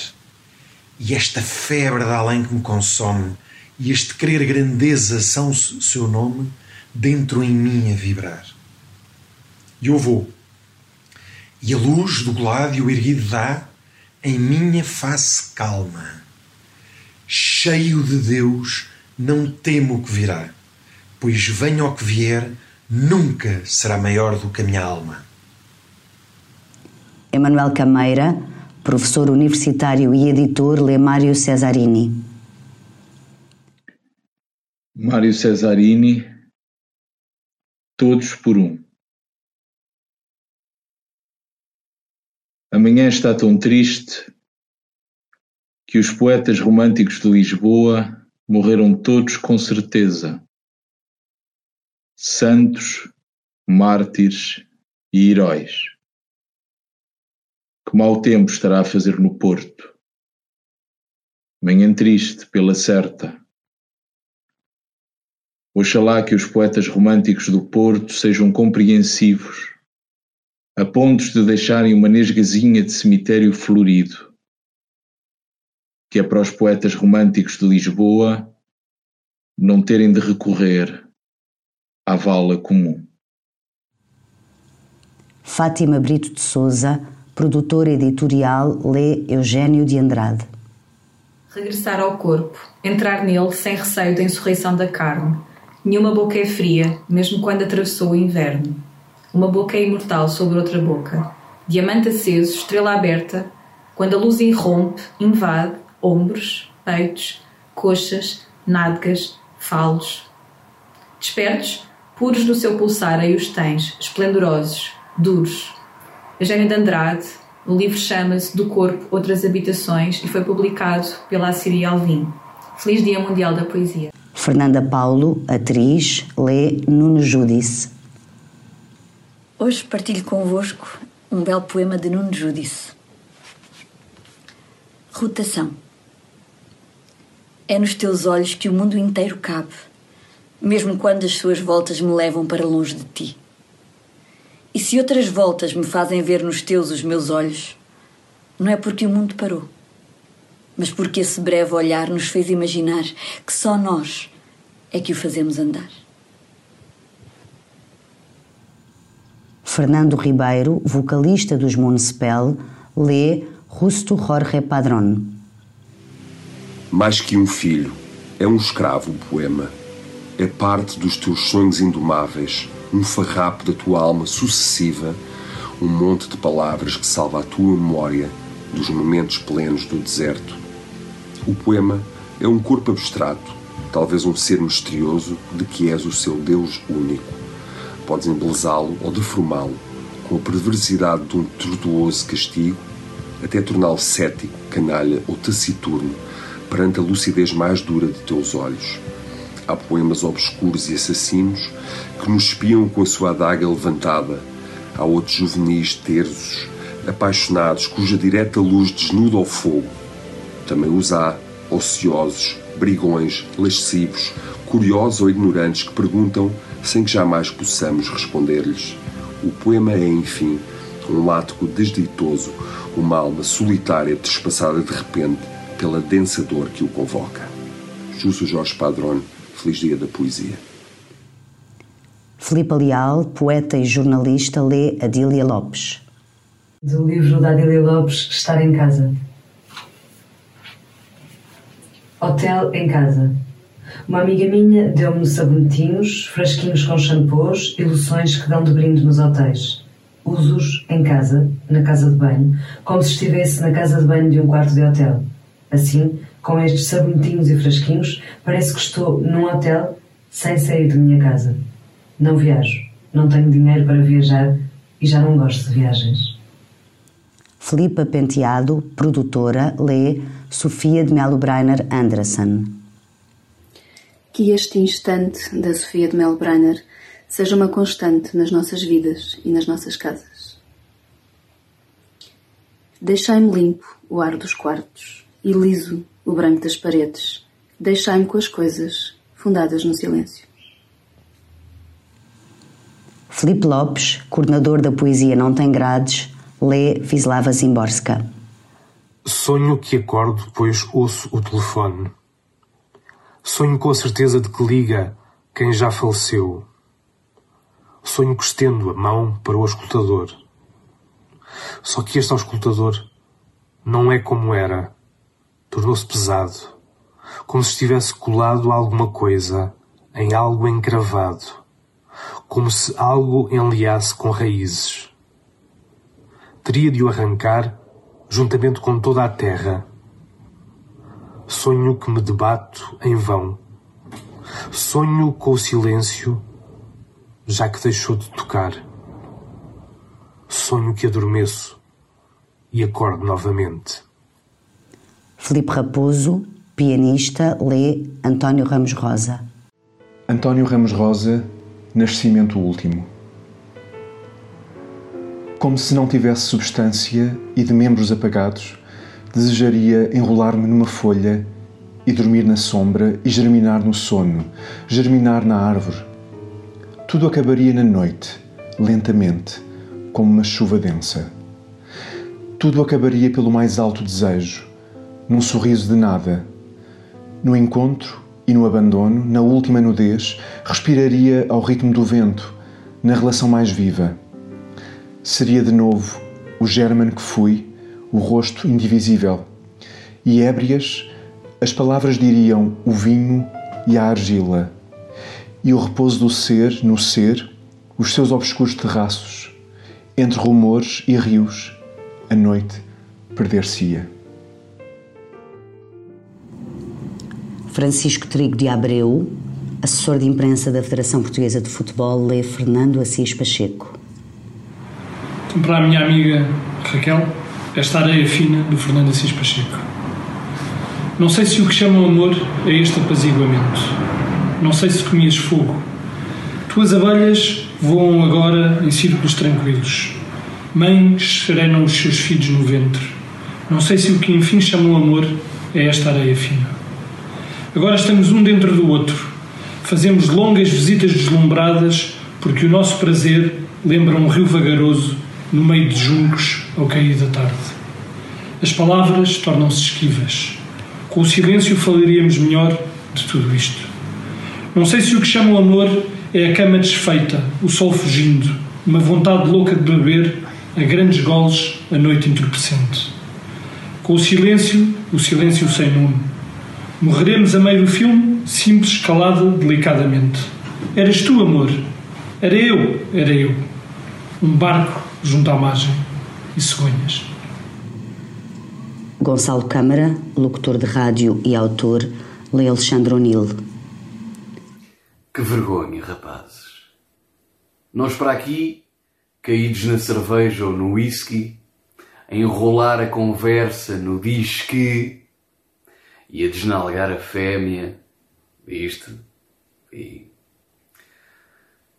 E esta febre de além que me consome e este querer grandeza são seu nome dentro em mim a vibrar. E eu vou, e a luz do gládio erguido dá em minha face calma. Cheio de Deus, não temo o que virá, pois venha o que vier, nunca será maior do que a minha alma. Emanuel Cameira, professor universitário e editor, lê Mário Cesarini. Mário Cesarini, Todos por um. Amanhã está tão triste que os poetas românticos de Lisboa morreram todos com certeza. Santos, mártires e heróis. Que mau tempo estará a fazer no Porto. Manhã triste pela certa. Oxalá que os poetas românticos do Porto sejam compreensivos a pontos de deixarem uma nesgazinha de cemitério florido, que é para os poetas românticos de Lisboa não terem de recorrer à vala comum. Fátima Brito de Souza, produtora editorial, lê Eugênio de Andrade. Regressar ao corpo, entrar nele sem receio da insurreição da carne. Nenhuma boca é fria, mesmo quando atravessou o inverno. Uma boca imortal sobre outra boca. Diamante aceso, estrela aberta, quando a luz irrompe, invade ombros, peitos, coxas, nádegas, falos. Despertos, puros no seu pulsar, aí os tens, esplendorosos, duros. Eugênio de Andrade, o livro chama-se Do Corpo, Outras Habitações e foi publicado pela Assíria Alvim. Feliz Dia Mundial da Poesia. Fernanda Paulo, atriz, lê Nuno Judice. Hoje partilho convosco um belo poema de Nuno Judice. Rotação. É nos teus olhos que o mundo inteiro cabe, mesmo quando as suas voltas me levam para longe de ti. E se outras voltas me fazem ver nos teus os meus olhos, não é porque o mundo parou, mas porque esse breve olhar nos fez imaginar que só nós é que o fazemos andar. Fernando Ribeiro, vocalista dos Municipal, lê Justo Jorge Padrón. Mais que um filho, é um escravo o poema. É parte dos teus sonhos indomáveis, um farrapo da tua alma sucessiva, um monte de palavras que salva a tua memória dos momentos plenos do deserto. O poema É um corpo abstrato, talvez um ser misterioso de que és o seu Deus único. Podes embelezá-lo ou deformá-lo, com a perversidade de um tortuoso castigo, até torná-lo cético, canalha ou taciturno perante a lucidez mais dura de teus olhos. Há poemas obscuros e assassinos que nos espiam com a sua adaga levantada. Há outros juvenis tersos, apaixonados, cuja direta luz desnuda o fogo. Também os há, ociosos, brigões, lascivos, curiosos ou ignorantes que perguntam sem que jamais possamos responder-lhes. O poema é, enfim, um látigo desditoso, uma alma solitária trespassada de repente pela densa dor que o convoca. Justo Jorge Padrone, Feliz Dia da Poesia. Filipe Leal, poeta e jornalista, lê Adília Lopes. Do livro da Adília Lopes, Estar em Casa. Hotel em casa. Uma amiga minha deu-me sabonetinhos, frasquinhos com shampoos e loções que dão de brinde nos hotéis. Uso-os em casa, na casa de banho, como se estivesse na casa de banho de um quarto de hotel. Assim, com estes sabonetinhos e frasquinhos, parece que estou num hotel sem sair de minha casa. Não viajo, não tenho dinheiro para viajar e já não gosto de viagens. Filipa Penteado, produtora, lê Sofia de Melo Breiner Anderson. Que este instante da Sofia de Melo Breiner seja uma constante nas nossas vidas e nas nossas casas. Deixai-me limpo o ar dos quartos e liso o branco das paredes. Deixai-me com as coisas fundadas no silêncio. Filipe Lopes, coordenador da Poesia Não Tem Grades, lê Vislava Zimborska. Sonho que acordo, pois ouço o telefone. Sonho com a certeza de que liga quem já faleceu. Sonho que estendo a mão para o escutador. Só que este auscultador não é como era. Tornou-se pesado, como se estivesse colado a alguma coisa, em algo encravado, como se algo enliasse com raízes. Teria de o arrancar juntamente com toda a terra. Sonho que me debato em vão. Sonho com o silêncio, já que deixou de tocar. Sonho que adormeço e acordo novamente. Filipe Raposo, pianista, lê António Ramos Rosa. António Ramos Rosa, Nascimento Último. Como se não tivesse substância e de membros apagados, desejaria enrolar-me numa folha e dormir na sombra e germinar no sono, germinar na árvore. Tudo acabaria na noite, lentamente, como uma chuva densa. Tudo acabaria pelo mais alto desejo, num sorriso de nada. No encontro e no abandono, na última nudez, respiraria ao ritmo do vento, na relação mais viva seria de novo o German que fui, o rosto indivisível. E ébrias, as palavras diriam o vinho e a argila, e o repouso do ser no ser, os seus obscuros terraços, entre rumores e rios, a noite perder-se-ia. Francisco Trigo de Abreu, assessor de imprensa da Federação Portuguesa de Futebol, lê Fernando Assis Pacheco. Para a minha amiga Raquel, esta areia fina do Fernando Assis Pacheco. Não sei se o que chamam amor é este apaziguamento. Não sei se comias fogo. Tuas abelhas voam agora em círculos tranquilos. Mães serenam os seus filhos no ventre. Não sei se o que enfim chamam amor é esta areia fina. Agora estamos um dentro do outro. Fazemos longas visitas deslumbradas porque o nosso prazer lembra um rio vagaroso no meio de juncos ao cair da tarde. As palavras tornam-se esquivas. Com o silêncio falaríamos melhor de tudo isto. Não sei se o que chamam amor é a cama desfeita, o sol fugindo, uma vontade louca de beber a grandes goles a noite entorpecente. Com o silêncio, o silêncio sem nome. Morreremos a meio do filme, simples, calada, delicadamente. Eras tu, amor. Era eu, era eu. Um barco junto à margem e cegonhas. Gonçalo Câmara, locutor de rádio e autor, Lê Alexandre O'Neill. Que vergonha, rapazes. Nós para aqui, caídos na cerveja ou no whisky, a enrolar a conversa no diz que e a desnalgar a fêmea, viste? E...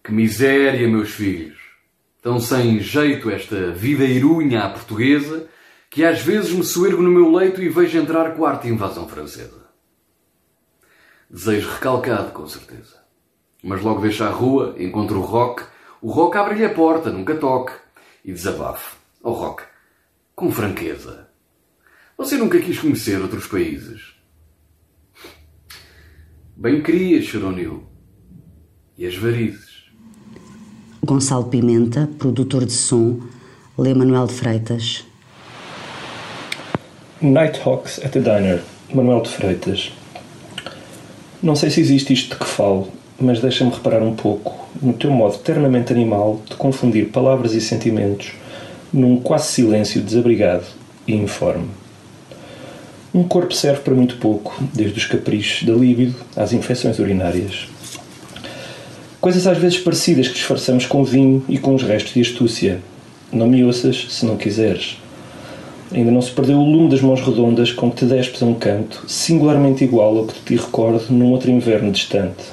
Que miséria, meus filhos! Tão sem jeito esta vida irunha à portuguesa que às vezes me soergo no meu leito e vejo entrar quarta invasão francesa. Desejo recalcado, com certeza. Mas logo deixo a rua, encontro o Rock, o Rock abre-lhe a porta, nunca toque, e desabafo. Oh Rock, com franqueza. Você nunca quis conhecer outros países? Bem queria, Choronil. E as varizes? Gonçalo Pimenta, produtor de som, lê Manuel de Freitas. Nighthawks at the Diner, Manuel de Freitas. Não sei se existe isto de que falo, mas deixa-me reparar um pouco no teu modo ternamente animal de confundir palavras e sentimentos num quase silêncio desabrigado e informe. Um corpo serve para muito pouco, desde os caprichos da líbido às infecções urinárias. Coisas às vezes parecidas que disfarçamos com vinho e com os restos de astúcia. Não me ouças se não quiseres. Ainda não se perdeu o lume das mãos redondas com que te despes a um canto, singularmente igual ao que te recordo num outro inverno distante.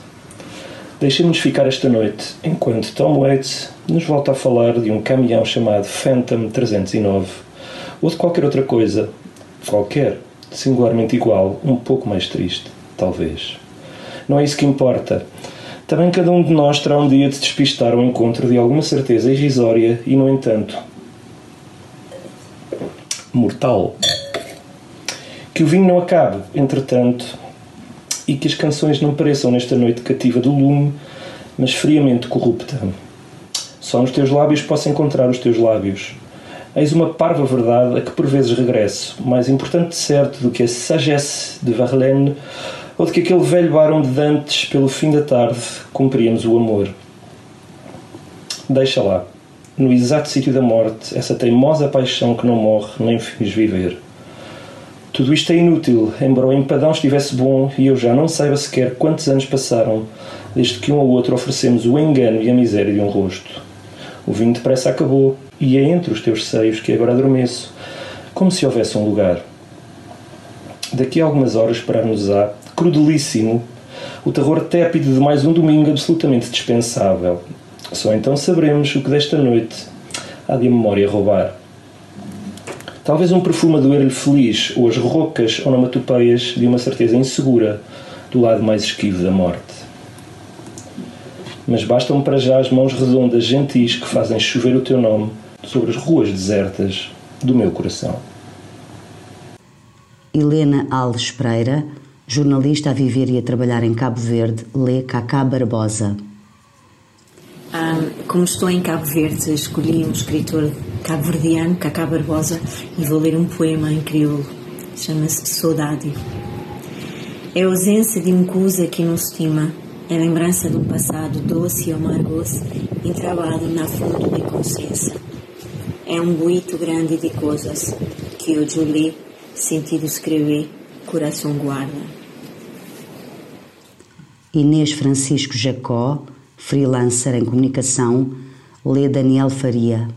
Deixemos ficar esta noite, enquanto Tom Waits nos volta a falar de um caminhão chamado Phantom 309, ou de qualquer outra coisa, qualquer, singularmente igual, um pouco mais triste, talvez. Não é isso que importa. Também cada um de nós terá um dia de despistar o encontro de alguma certeza irrisória e, no entanto, mortal. Que o vinho não acabe, entretanto, e que as canções não pareçam nesta noite cativa do lume, mas friamente corrupta. Só nos teus lábios posso encontrar os teus lábios. Eis uma parva verdade a que por vezes regresso, mais importante certo do que a sagesse de Verlaine ou do que aquele velho barão de Dantes pelo fim da tarde cumpríamos o amor. Deixa lá, no exato sítio da morte, essa teimosa paixão que não morre nem finge viver. Tudo isto é inútil, embora o empadão estivesse bom e eu já não saiba sequer quantos anos passaram desde que um ao outro oferecemos o engano e a miséria de um rosto. O vinho depressa acabou e é entre os teus seios que agora adormeço, como se houvesse um lugar. Daqui a algumas horas esperar-nos-á, crudelíssimo, o terror tépido de mais um domingo absolutamente dispensável. Só então saberemos o que desta noite há de a memória roubar. Talvez um perfume a doer-lhe feliz ou as roucas onomatopeias de uma certeza insegura do lado mais esquivo da morte. Mas bastam para já as mãos redondas gentis que fazem chover o teu nome sobre as ruas desertas do meu coração. Helena Alves Pereira, jornalista a viver e a trabalhar em Cabo Verde, lê Cacá Barbosa. Ah, como estou em Cabo Verde, escolhi um escritor cabo-verdiano, Cacá Barbosa, e vou ler um poema em crioulo. Chama-se Saudade. É a ausência de um coisa que não estima, é lembrança de um passado doce e amargoso, entravado na fundo da consciência. É um buito grande de coisas que eu Julie, sentido escrever, coração guarda. Inês Francisco Jacó, freelancer em comunicação, lê Daniel Faria.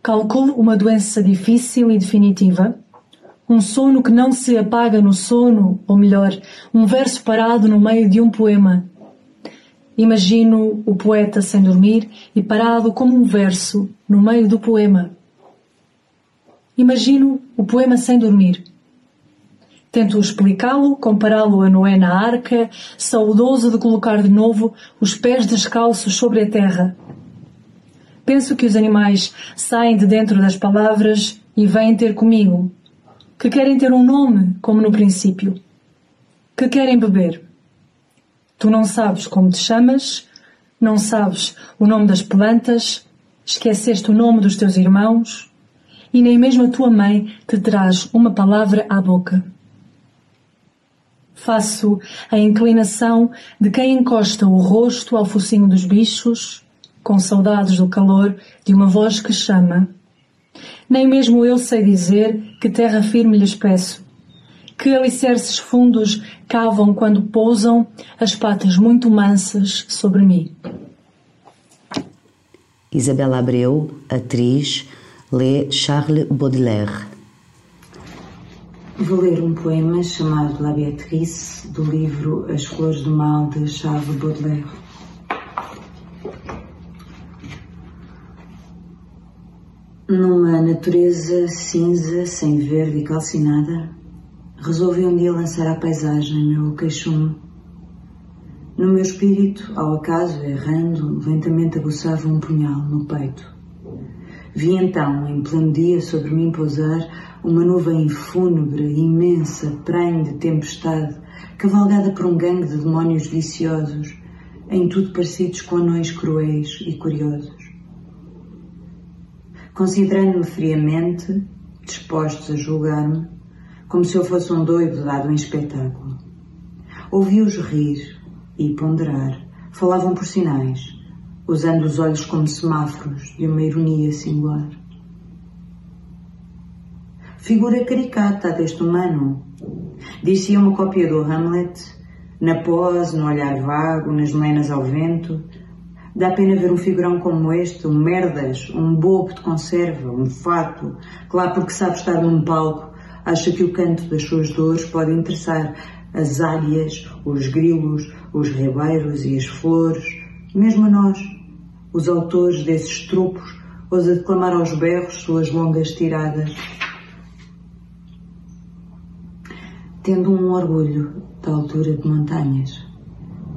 Calculo uma doença difícil e definitiva, um sono que não se apaga no sono, ou melhor, um verso parado no meio de um poema. Imagino o poeta sem dormir e parado como um verso no meio do poema. Imagino o poema sem dormir. Tento explicá-lo, compará-lo a Noé na arca, saudoso de colocar de novo os pés descalços sobre a terra. Penso que os animais saem de dentro das palavras e vêm ter comigo, que querem ter um nome, como no princípio, que querem beber. Tu não sabes como te chamas, não sabes o nome das plantas, esqueceste o nome dos teus irmãos, e nem mesmo a tua mãe te traz uma palavra à boca. Faço a inclinação de quem encosta o rosto ao focinho dos bichos, com saudades do calor de uma voz que chama. Nem mesmo eu sei dizer que terra firme lhes peço. Que alicerces fundos cavam quando pousam as patas muito mansas sobre mim. Isabela Abreu, atriz, lê Charles Baudelaire. Vou ler um poema chamado La Beatrice, do livro As Flores do Mal, de Charles Baudelaire. Numa natureza cinza, sem verde e calcinada, resolvi um dia lançar à paisagem meu queixume. No meu espírito, ao acaso, errando, lentamente aguçava um punhal no peito. Vi então, em pleno dia, sobre mim pousar uma nuvem fúnebre, imensa, prenhe de tempestade, cavalgada por um gangue de demónios viciosos, em tudo parecidos com anões cruéis e curiosos. Considerando-me friamente, dispostos a julgar-me, como se eu fosse um doido dado em espetáculo. Ouvi-os rir e ponderar, falavam por sinais, usando os olhos como semáforos de uma ironia singular. Figura caricata deste humano. Dizia uma cópia do Hamlet, na pose, no olhar vago, nas melenas ao vento. Dá pena ver um figurão como este, um merdas, um bobo de conserva, um fato, que lá porque sabe estar num palco, acha que o canto das suas dores pode interessar as águias, os grilos, os rebeiros e as flores, mesmo a nós, os autores desses tropos, ousa declamar aos berros suas longas tiradas. Tendo um orgulho da altura de montanhas,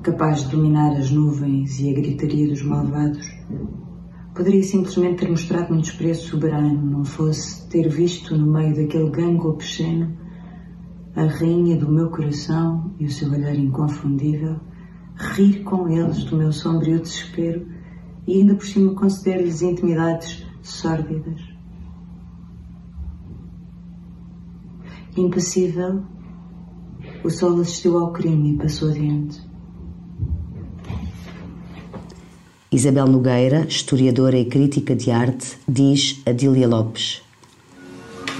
capaz de dominar as nuvens e a gritaria dos malvados, poderia simplesmente ter mostrado um desprezo soberano, não fosse ter visto no meio daquele gangue obsceno a rainha do meu coração e o seu olhar inconfundível, rir com eles do meu sombrio desespero e ainda por cima conceder-lhes intimidades sórdidas. Impassível, o sol assistiu ao crime e passou adiante. Isabel Nogueira, historiadora e crítica de arte, diz Adília Lopes.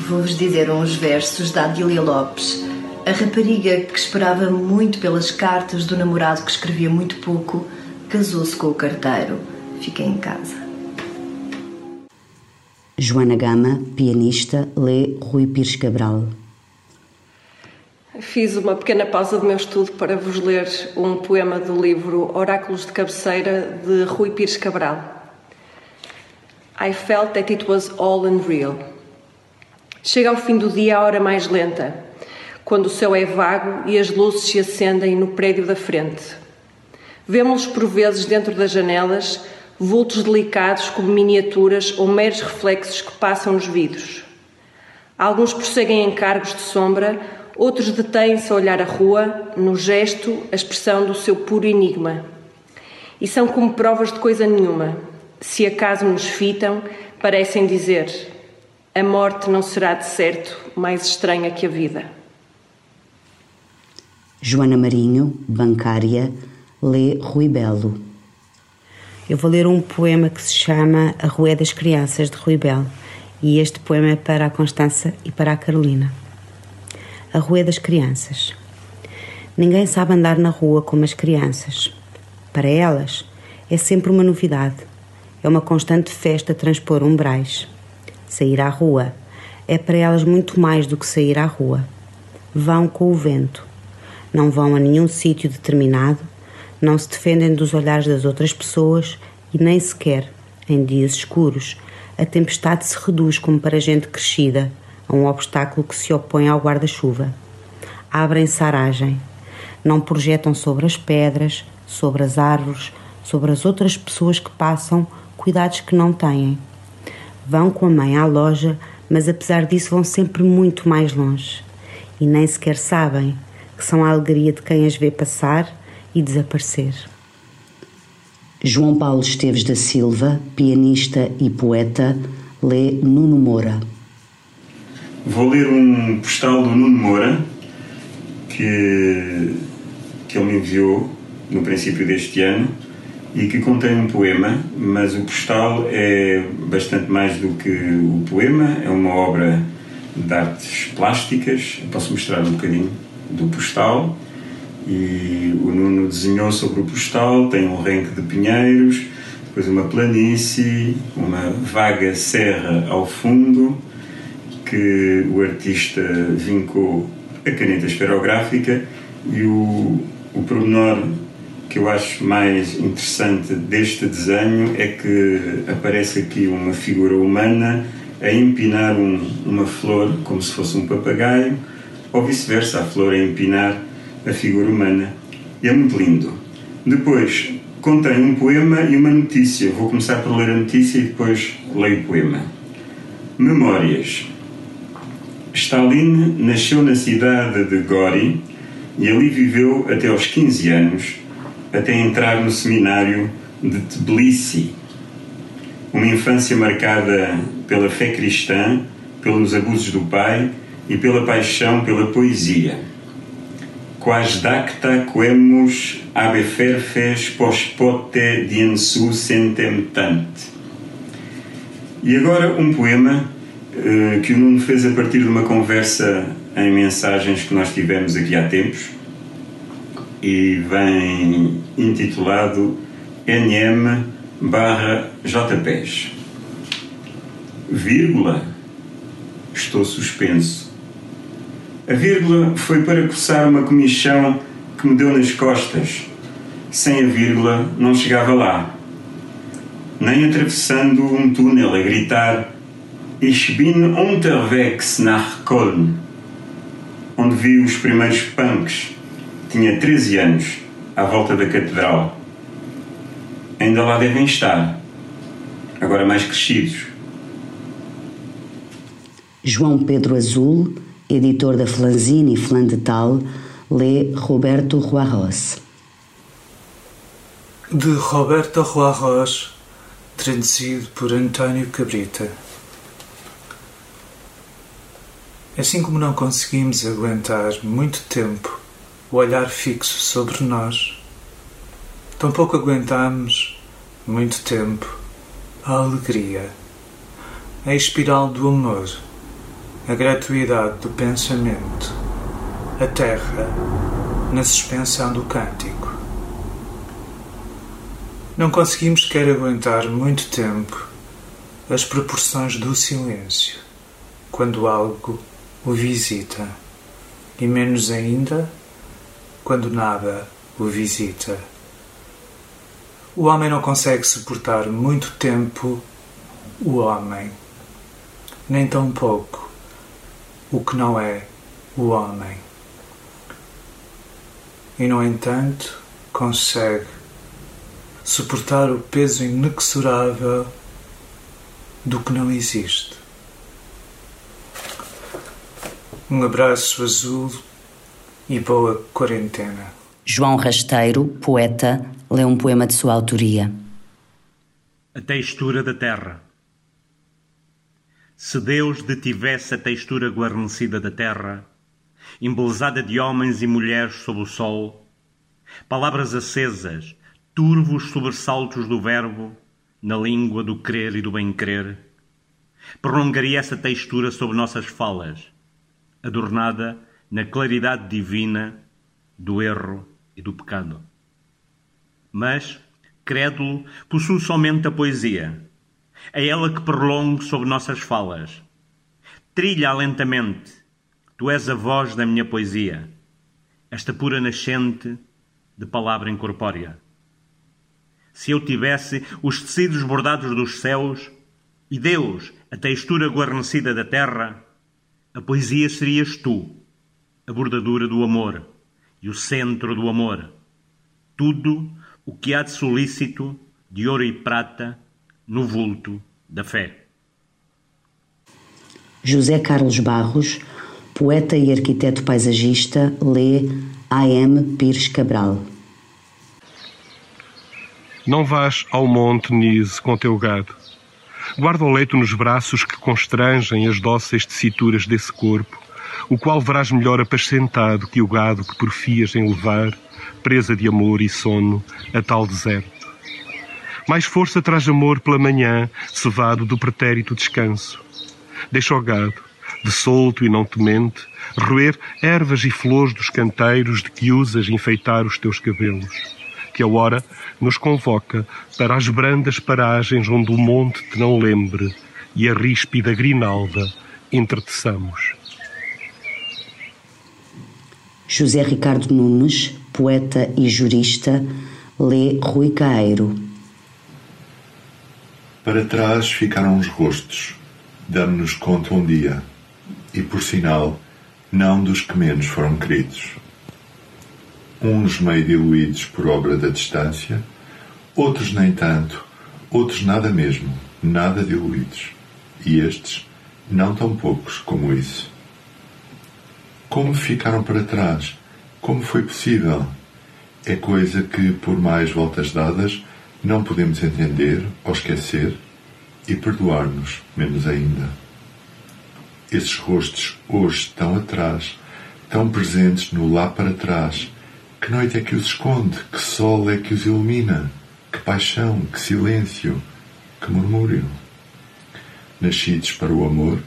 Vou-vos dizer uns versos da Adília Lopes, a rapariga que esperava muito pelas cartas do namorado que escrevia muito pouco, casou-se com o carteiro. Fiquei em casa. Joana Gama, pianista, lê Rui Pires Cabral. Fiz uma pequena pausa do meu estudo para vos ler um poema do livro Oráculos de Cabeceira de Rui Pires Cabral. I felt that it was all unreal. Chega ao fim do dia a hora mais lenta, quando o céu é vago e as luzes se acendem no prédio da frente. Vemos-los por vezes dentro das janelas, vultos delicados como miniaturas ou meros reflexos que passam nos vidros. Alguns prosseguem em cargos de sombra, outros detêm-se a olhar a rua, no gesto, a expressão do seu puro enigma. E são como provas de coisa nenhuma. Se acaso nos fitam, parecem dizer: a morte não será de certo mais estranha que a vida. Joana Marinho, bancária, lê Rui Belo. Eu vou ler um poema que se chama A Rua das Crianças, de Rui Belo. E este poema é para a Constança e para a Carolina. A Rua das Crianças. Ninguém sabe andar na rua como as crianças. Para elas, é sempre uma novidade. É uma constante festa transpor umbrais. Sair à rua é para elas muito mais do que sair à rua. Vão com o vento. Não vão a nenhum sítio determinado, não se defendem dos olhares das outras pessoas e nem sequer, em dias escuros, a tempestade se reduz como para gente crescida a um obstáculo que se opõe ao guarda-chuva. Abrem-se aragem. Não projetam sobre as pedras, sobre as árvores, sobre as outras pessoas que passam, cuidados que não têm. Vão com a mãe à loja, mas apesar disso vão sempre muito mais longe. E nem sequer sabem que são a alegria de quem as vê passar e desaparecer. João Paulo Esteves da Silva, pianista e poeta, lê Nuno Moura. Vou ler um postal do Nuno Moura que, que ele me enviou no princípio deste ano e que contém um poema, mas o postal é bastante mais do que o poema, é uma obra de artes plásticas. Posso mostrar um bocadinho do postal. E o Nuno desenhou sobre o postal, tem um renque de pinheiros, depois uma planície, uma vaga serra ao fundo, que o artista vincou a caneta esferográfica e o, o pormenor que eu acho mais interessante deste desenho é que aparece aqui uma figura humana a empinar um, uma flor como se fosse um papagaio, ou vice-versa, a flor a empinar a figura humana. É muito lindo. Depois, contém um poema e uma notícia. Vou começar por ler a notícia e depois leio o poema. Memórias. Stalin nasceu na cidade de Gori e ali viveu até aos 15 anos, até entrar no seminário de Tbilisi. Uma infância marcada pela fé cristã, pelos abusos do pai e pela paixão pela poesia. Quas dacta quemus abeferfes pospote diensu sentem tant. E agora um poema uh, que o Nuno fez a partir de uma conversa em mensagens que nós tivemos aqui há tempos e vem intitulado NM barra JPES. Vírgula, estou suspenso. A vírgula foi para coçar uma comichão que me deu nas costas. Sem a vírgula não chegava lá. Nem atravessando um túnel a gritar Ich bin unterwegs nach Köln, onde vi os primeiros punks. Tinha 13 anos, à volta da catedral. Ainda lá devem estar, agora mais crescidos. João Pedro Azul, editor da Flanzine e Flan de Tal, lê Roberto Ruarros. De Roberto Ruarros, traduzido por António Cabrita. Assim como não conseguimos aguentar muito tempo o olhar fixo sobre nós, tampouco aguentamos muito tempo a alegria, a espiral do amor, a gratuidade do pensamento, a terra na suspensão do cântico. Não conseguimos quer aguentar muito tempo as proporções do silêncio quando algo o visita, e menos ainda quando nada o visita. O homem não consegue suportar muito tempo o homem, nem tão pouco o que não é o homem. E, no entanto, consegue suportar o peso inexorável do que não existe. Um abraço azul e boa quarentena. João Rasteiro, poeta, lê um poema de sua autoria. A textura da terra. Se Deus detivesse a textura guarnecida da terra, embelezada de homens e mulheres sob o sol, palavras acesas, turvos sobressaltos do verbo, na língua do crer e do bem-querer, prolongaria essa textura sobre nossas falas, adornada na claridade divina do erro e do pecado. Mas, crédulo, possuo somente a poesia. É ela que prolongo sobre nossas falas. Trilha lentamente. Tu és a voz da minha poesia, esta pura nascente de palavra incorpórea. Se eu tivesse os tecidos bordados dos céus e Deus a textura guarnecida da terra, a poesia serias tu, a bordadura do amor e o centro do amor. Tudo o que há de solícito, de ouro e prata, no vulto da fé. José Carlos Barros, poeta e arquiteto paisagista, lê A.M. Pires Cabral. Não vás ao monte Nise com teu gado Guarda o leito nos braços que constrangem as dóceis tecituras desse corpo, o qual verás melhor apascentado que o gado que porfias em levar, presa de amor e sono, a tal deserto. Mais força traz amor pela manhã, cevado do pretérito descanso. Deixa o gado, de solto e não temente, roer ervas e flores dos canteiros de que usas enfeitar os teus cabelos, que a hora nos convoca para as brandas paragens onde o monte te não lembre e a ríspida grinalda entreteçamos. José Ricardo Nunes, poeta e jurista, lê Rui Caeiro. Para trás ficaram os rostos, damos-nos conta um dia, e por sinal, não dos que menos foram queridos. Uns meio diluídos por obra da distância, outros nem tanto, outros nada mesmo, nada diluídos, e estes não tão poucos como isso. Como ficaram para trás? Como foi possível? É coisa que, por mais voltas dadas, não podemos entender ou esquecer e perdoar-nos, menos ainda. Esses rostos hoje estão atrás, tão presentes no lá para trás. Que noite é que os esconde? Que sol é que os ilumina? Que paixão, que silêncio, que murmúrio. Nascidos para o amor,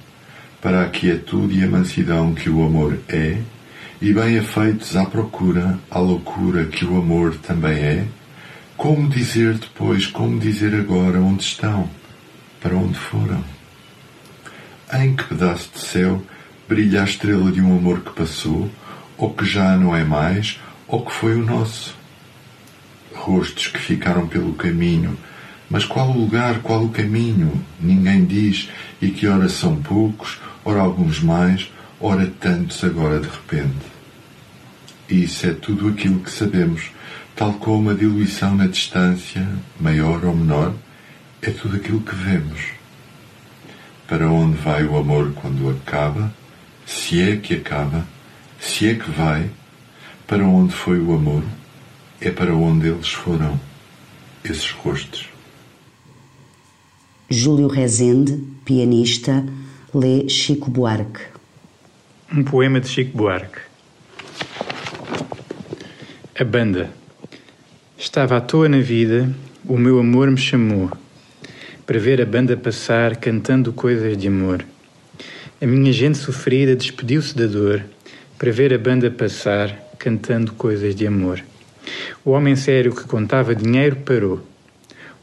para a quietude e a mansidão que o amor é, e bem afeitos à procura, à loucura que o amor também é, como dizer depois, como dizer agora onde estão, para onde foram? Em que pedaço de céu brilha a estrela de um amor que passou, ou que já não é mais, ou que foi o nosso? Rostos que ficaram pelo caminho, mas qual o lugar, qual o caminho? Ninguém diz, e que ora são poucos, ora alguns mais, ora tantos agora de repente. Isso é tudo aquilo que sabemos, tal como a diluição na distância, maior ou menor, é tudo aquilo que vemos. Para onde vai o amor quando acaba? Se é que acaba, se é que vai, para onde foi o amor? É para onde eles foram, esses rostos. Júlio Rezende, pianista, lê Chico Buarque. Um poema de Chico Buarque. A banda. Estava à toa na vida, o meu amor me chamou para ver a banda passar cantando coisas de amor. A minha gente sofrida despediu-se da dor para ver a banda passar cantando coisas de amor. O homem sério que contava dinheiro parou.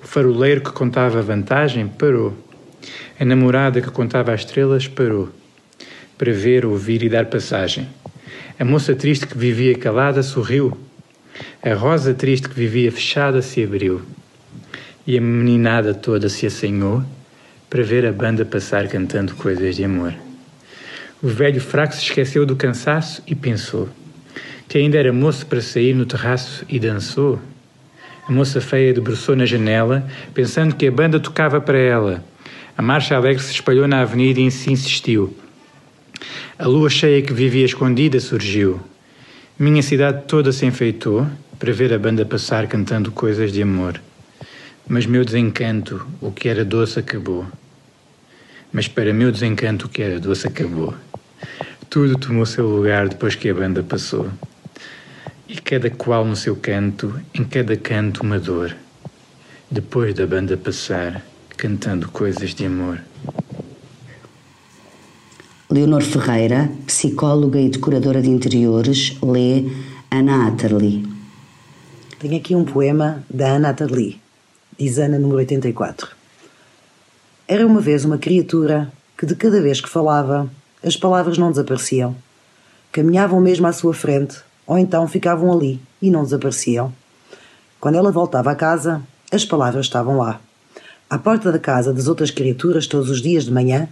O faroleiro que contava vantagem parou. A namorada que contava as estrelas parou para ver, ouvir e dar passagem. A moça triste que vivia calada sorriu. A rosa triste que vivia fechada se abriu. E a meninada toda se assanhou para ver a banda passar cantando coisas de amor. O velho fraco se esqueceu do cansaço e pensou que ainda era moço para sair no terraço e dançou. A moça feia debruçou na janela, pensando que a banda tocava para ela. A marcha alegre se espalhou na avenida e se insistiu. A lua cheia que vivia escondida surgiu. Minha cidade toda se enfeitou para ver a banda passar cantando coisas de amor. Mas meu desencanto, o que era doce, acabou. Mas para meu desencanto, o que era doce, acabou. Tudo tomou seu lugar depois que a banda passou. E cada qual no seu canto, em cada canto uma dor. Depois da banda passar, cantando coisas de amor. Leonor Ferreira, psicóloga e decoradora de interiores, lê Ana Atterley. Tenho aqui um poema da Ana Atterley, diz Ana número 84. Era uma vez uma criatura que de cada vez que falava, as palavras não desapareciam. Caminhavam mesmo à sua frente, ou então ficavam ali e não desapareciam. Quando ela voltava à casa, as palavras estavam lá. À porta da casa das outras criaturas, todos os dias de manhã,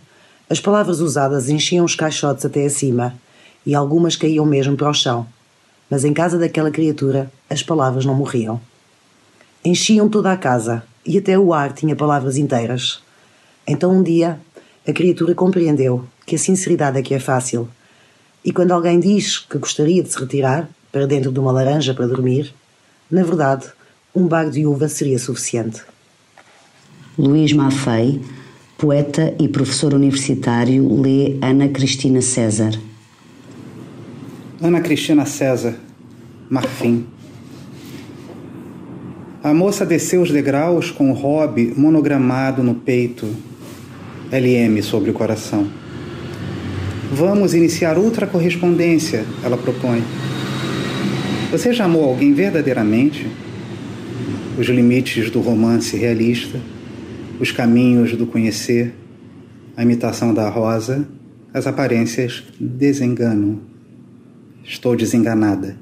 as palavras usadas enchiam os caixotes até acima e algumas caíam mesmo para o chão. Mas em casa daquela criatura, as palavras não morriam. Enchiam toda a casa e até o ar tinha palavras inteiras. Então um dia, a criatura compreendeu que a sinceridade é que é fácil. E quando alguém diz que gostaria de se retirar para dentro de uma laranja para dormir, na verdade, um bago de uva seria suficiente. Luís Maffei poeta e professor universitário, lê Ana Cristina César. Ana Cristina César, Marfim. A moça desceu os degraus com o hobby monogramado no peito, LM sobre o coração. Vamos iniciar outra correspondência, ela propõe. Você já amou alguém verdadeiramente? Os limites do romance realista, os caminhos do conhecer, a imitação da rosa, as aparências desenganam. Estou desenganada.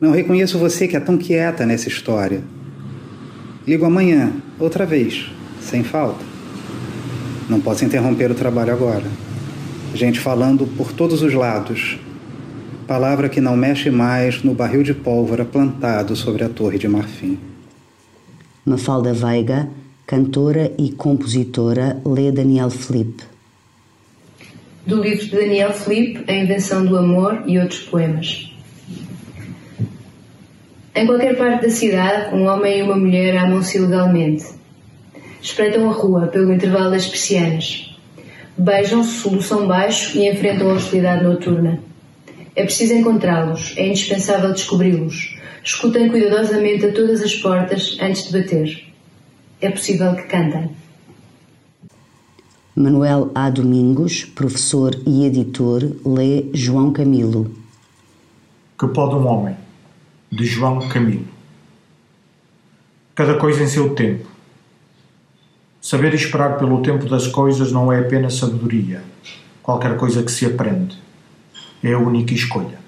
Não reconheço você que é tão quieta nessa história. Ligo amanhã, outra vez, sem falta. Não posso interromper o trabalho agora. Gente falando por todos os lados. Palavra que não mexe mais no barril de pólvora plantado sobre a Torre de Marfim. Mafalda Veiga, cantora e compositora, lê Daniel Felipe. Do livro de Daniel Felipe, A Invenção do Amor e outros poemas. Em qualquer parte da cidade, um homem e uma mulher amam-se ilegalmente. Espreitam a rua pelo intervalo das persianas. Beijam-se, solução baixo e enfrentam a hostilidade noturna. É preciso encontrá-los, é indispensável descobri-los. Escutem cuidadosamente a todas as portas antes de bater. É possível que cantem. Manuel A. Domingos, professor e editor, lê João Camilo. Que pode um homem? de João Camilo. Cada coisa em seu tempo. Saber esperar pelo tempo das coisas não é apenas sabedoria, qualquer coisa que se aprende. É a única escolha.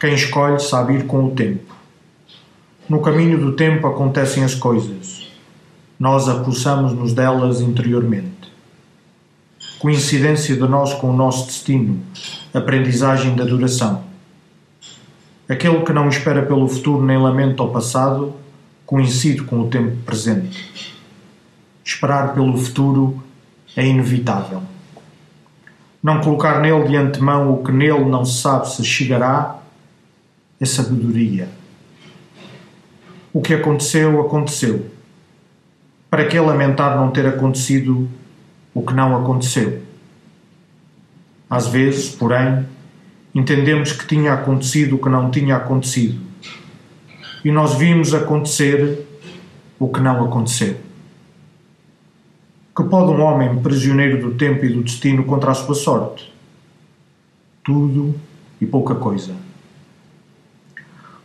Quem escolhe sabe ir com o tempo. No caminho do tempo acontecem as coisas. Nós apossamos-nos delas interiormente. Coincidência de nós com o nosso destino, aprendizagem da duração Aquele que não espera pelo futuro nem lamenta o passado, coincide com o tempo presente. Esperar pelo futuro é inevitável. Não colocar nele de antemão o que nele não se sabe se chegará é sabedoria. O que aconteceu, aconteceu. Para que lamentar não ter acontecido o que não aconteceu? Às vezes, porém, entendemos que tinha acontecido o que não tinha acontecido. E nós vimos acontecer o que não aconteceu. Que pode um homem prisioneiro do tempo e do destino contra a sua sorte? Tudo e pouca coisa.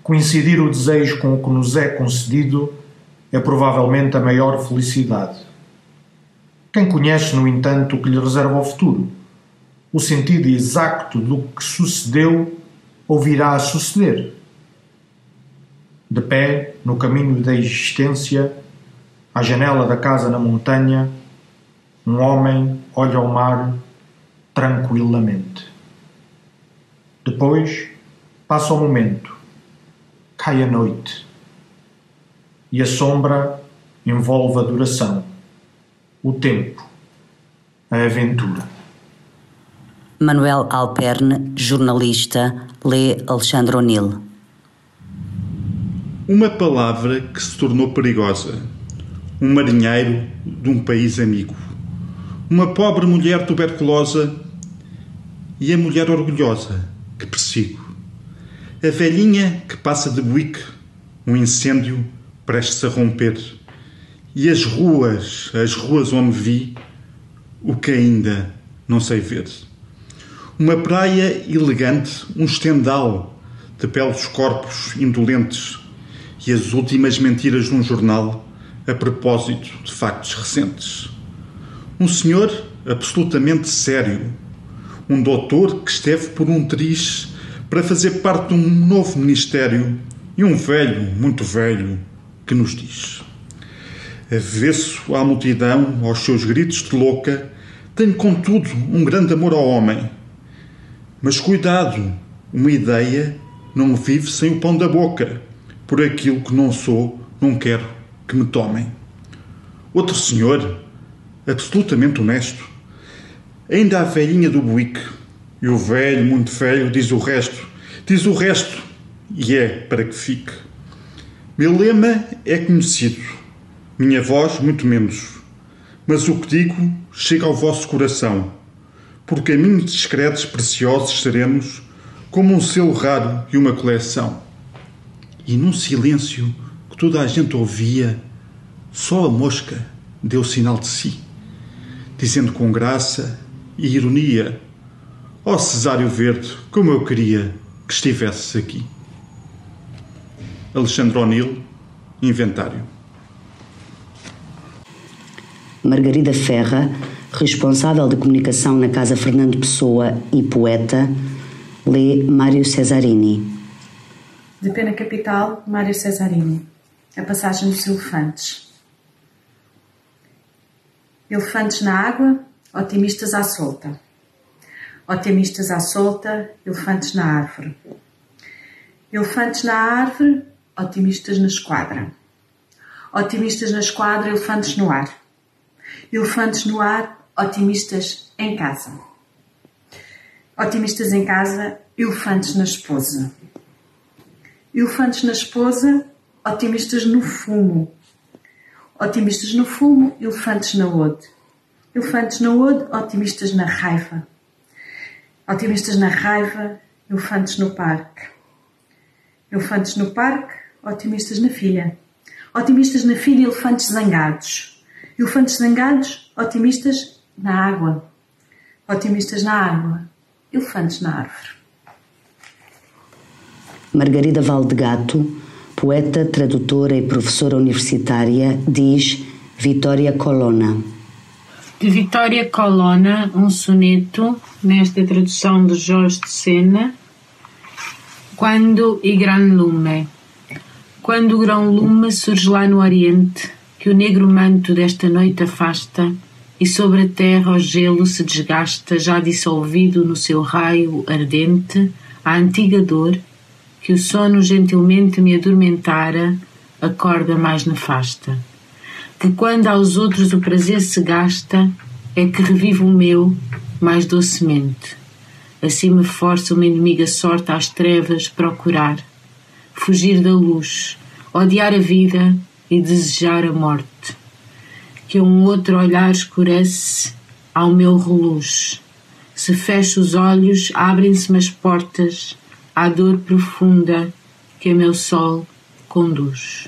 Coincidir o desejo com o que nos é concedido é provavelmente a maior felicidade. Quem conhece, no entanto, o que lhe reserva o futuro? o sentido exato do que sucedeu ou virá a suceder. De pé, no caminho da existência, à janela da casa na montanha, um homem olha ao mar tranquilamente. Depois passa o momento, cai a noite e a sombra envolve a duração, o tempo, a aventura. Manuel Alperne, jornalista, lê Alexandre O'Neill. Uma palavra que se tornou perigosa. Um marinheiro de um país amigo. Uma pobre mulher tuberculosa e a mulher orgulhosa que persigo. A velhinha que passa de buique, um incêndio prestes a romper. E as ruas, as ruas onde vi o que ainda não sei ver. Uma praia elegante, um estendal de belos corpos indolentes e as últimas mentiras de um jornal a propósito de factos recentes. Um senhor absolutamente sério, um doutor que esteve por um triz para fazer parte de um novo ministério e um velho, muito velho, que nos diz: Avesso à multidão, aos seus gritos de louca, tenho contudo um grande amor ao homem mas cuidado, uma ideia não vive sem o pão da boca. Por aquilo que não sou, não quero que me tomem. Outro senhor, absolutamente honesto, ainda a velhinha do buique, e o velho, muito velho, diz o resto, diz o resto, e é para que fique. Meu lema é conhecido, minha voz muito menos, mas o que digo chega ao vosso coração por caminhos discretos preciosos seremos, como um selo raro e uma coleção. E num silêncio que toda a gente ouvia, só a mosca deu sinal de si, dizendo com graça e ironia. Ó oh, Cesário Verde, como eu queria que estivesses aqui. Alexandre O'Neill, Inventário. Margarida Ferra, responsável de comunicação na Casa Fernando Pessoa e poeta, lê Mário Cesarini. De Pena Capital, Mário Cesarini. A passagem dos elefantes. Elefantes na água, otimistas à solta. Otimistas à solta, elefantes na árvore. Elefantes na árvore, otimistas na esquadra. Otimistas na esquadra, elefantes no ar. Elefantes no ar, otimistas em casa. Otimistas em casa, elefantes na esposa. Elefantes na esposa, otimistas no fumo. Otimistas no fumo, elefantes na ode. Elefantes na ode, otimistas na raiva. Otimistas na raiva, elefantes no parque. Elefantes no parque, otimistas na filha. Otimistas na filha, elefantes zangados. Elefantes zangados, otimistas na água. Otimistas na água, elefantes na árvore. Margarida Valdegato, poeta, tradutora e professora universitária, diz Vitória Colonna. De Vitória Colonna, um soneto, nesta tradução de Jorge de Sena, Quando e Gran Lume. Quando o grão lume surge lá no Oriente, que o negro manto desta noite afasta, e sobre a terra o gelo se desgasta, já dissolvido no seu raio ardente, a antiga dor, que o sono gentilmente me adormentara, acorda mais nefasta que quando aos outros o prazer se gasta, é que revive o meu mais docemente. Assim me força uma inimiga sorte às trevas procurar, fugir da luz, odiar a vida e desejar a morte. Que um outro olhar escurece ao meu reluz. Se fecho os olhos, abrem-se-me as portas à dor profunda que a meu sol conduz.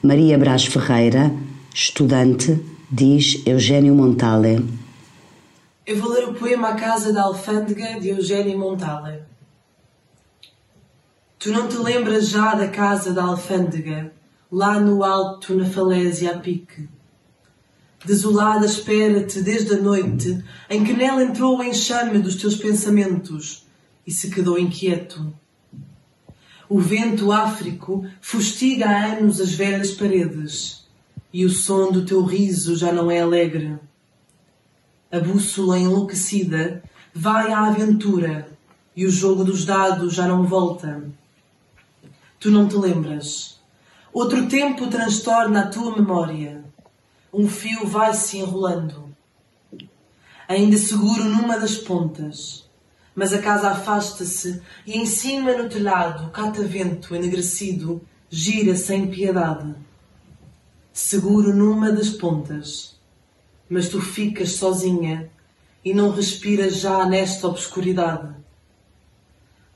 Maria Brás Ferreira, estudante, diz Eugênio Montale. Eu vou ler o poema A Casa da Alfândega de Eugênio Montale. Tu não te lembras já da casa da Alfândega, lá no alto na falésia a pique. Desolada espera-te desde a noite em que nela entrou o enxame dos teus pensamentos e se quedou inquieto o vento áfrico fustiga há anos as velhas paredes, e o som do teu riso já não é alegre. A bússola enlouquecida vai à aventura, e o jogo dos dados já não volta. Tu não te lembras. Outro tempo transtorna a tua memória. Um fio vai se enrolando. Ainda seguro numa das pontas mas a casa afasta-se e em cima no telhado o catavento enegrecido gira sem piedade. Seguro numa das pontas, mas tu ficas sozinha e não respiras já nesta obscuridade.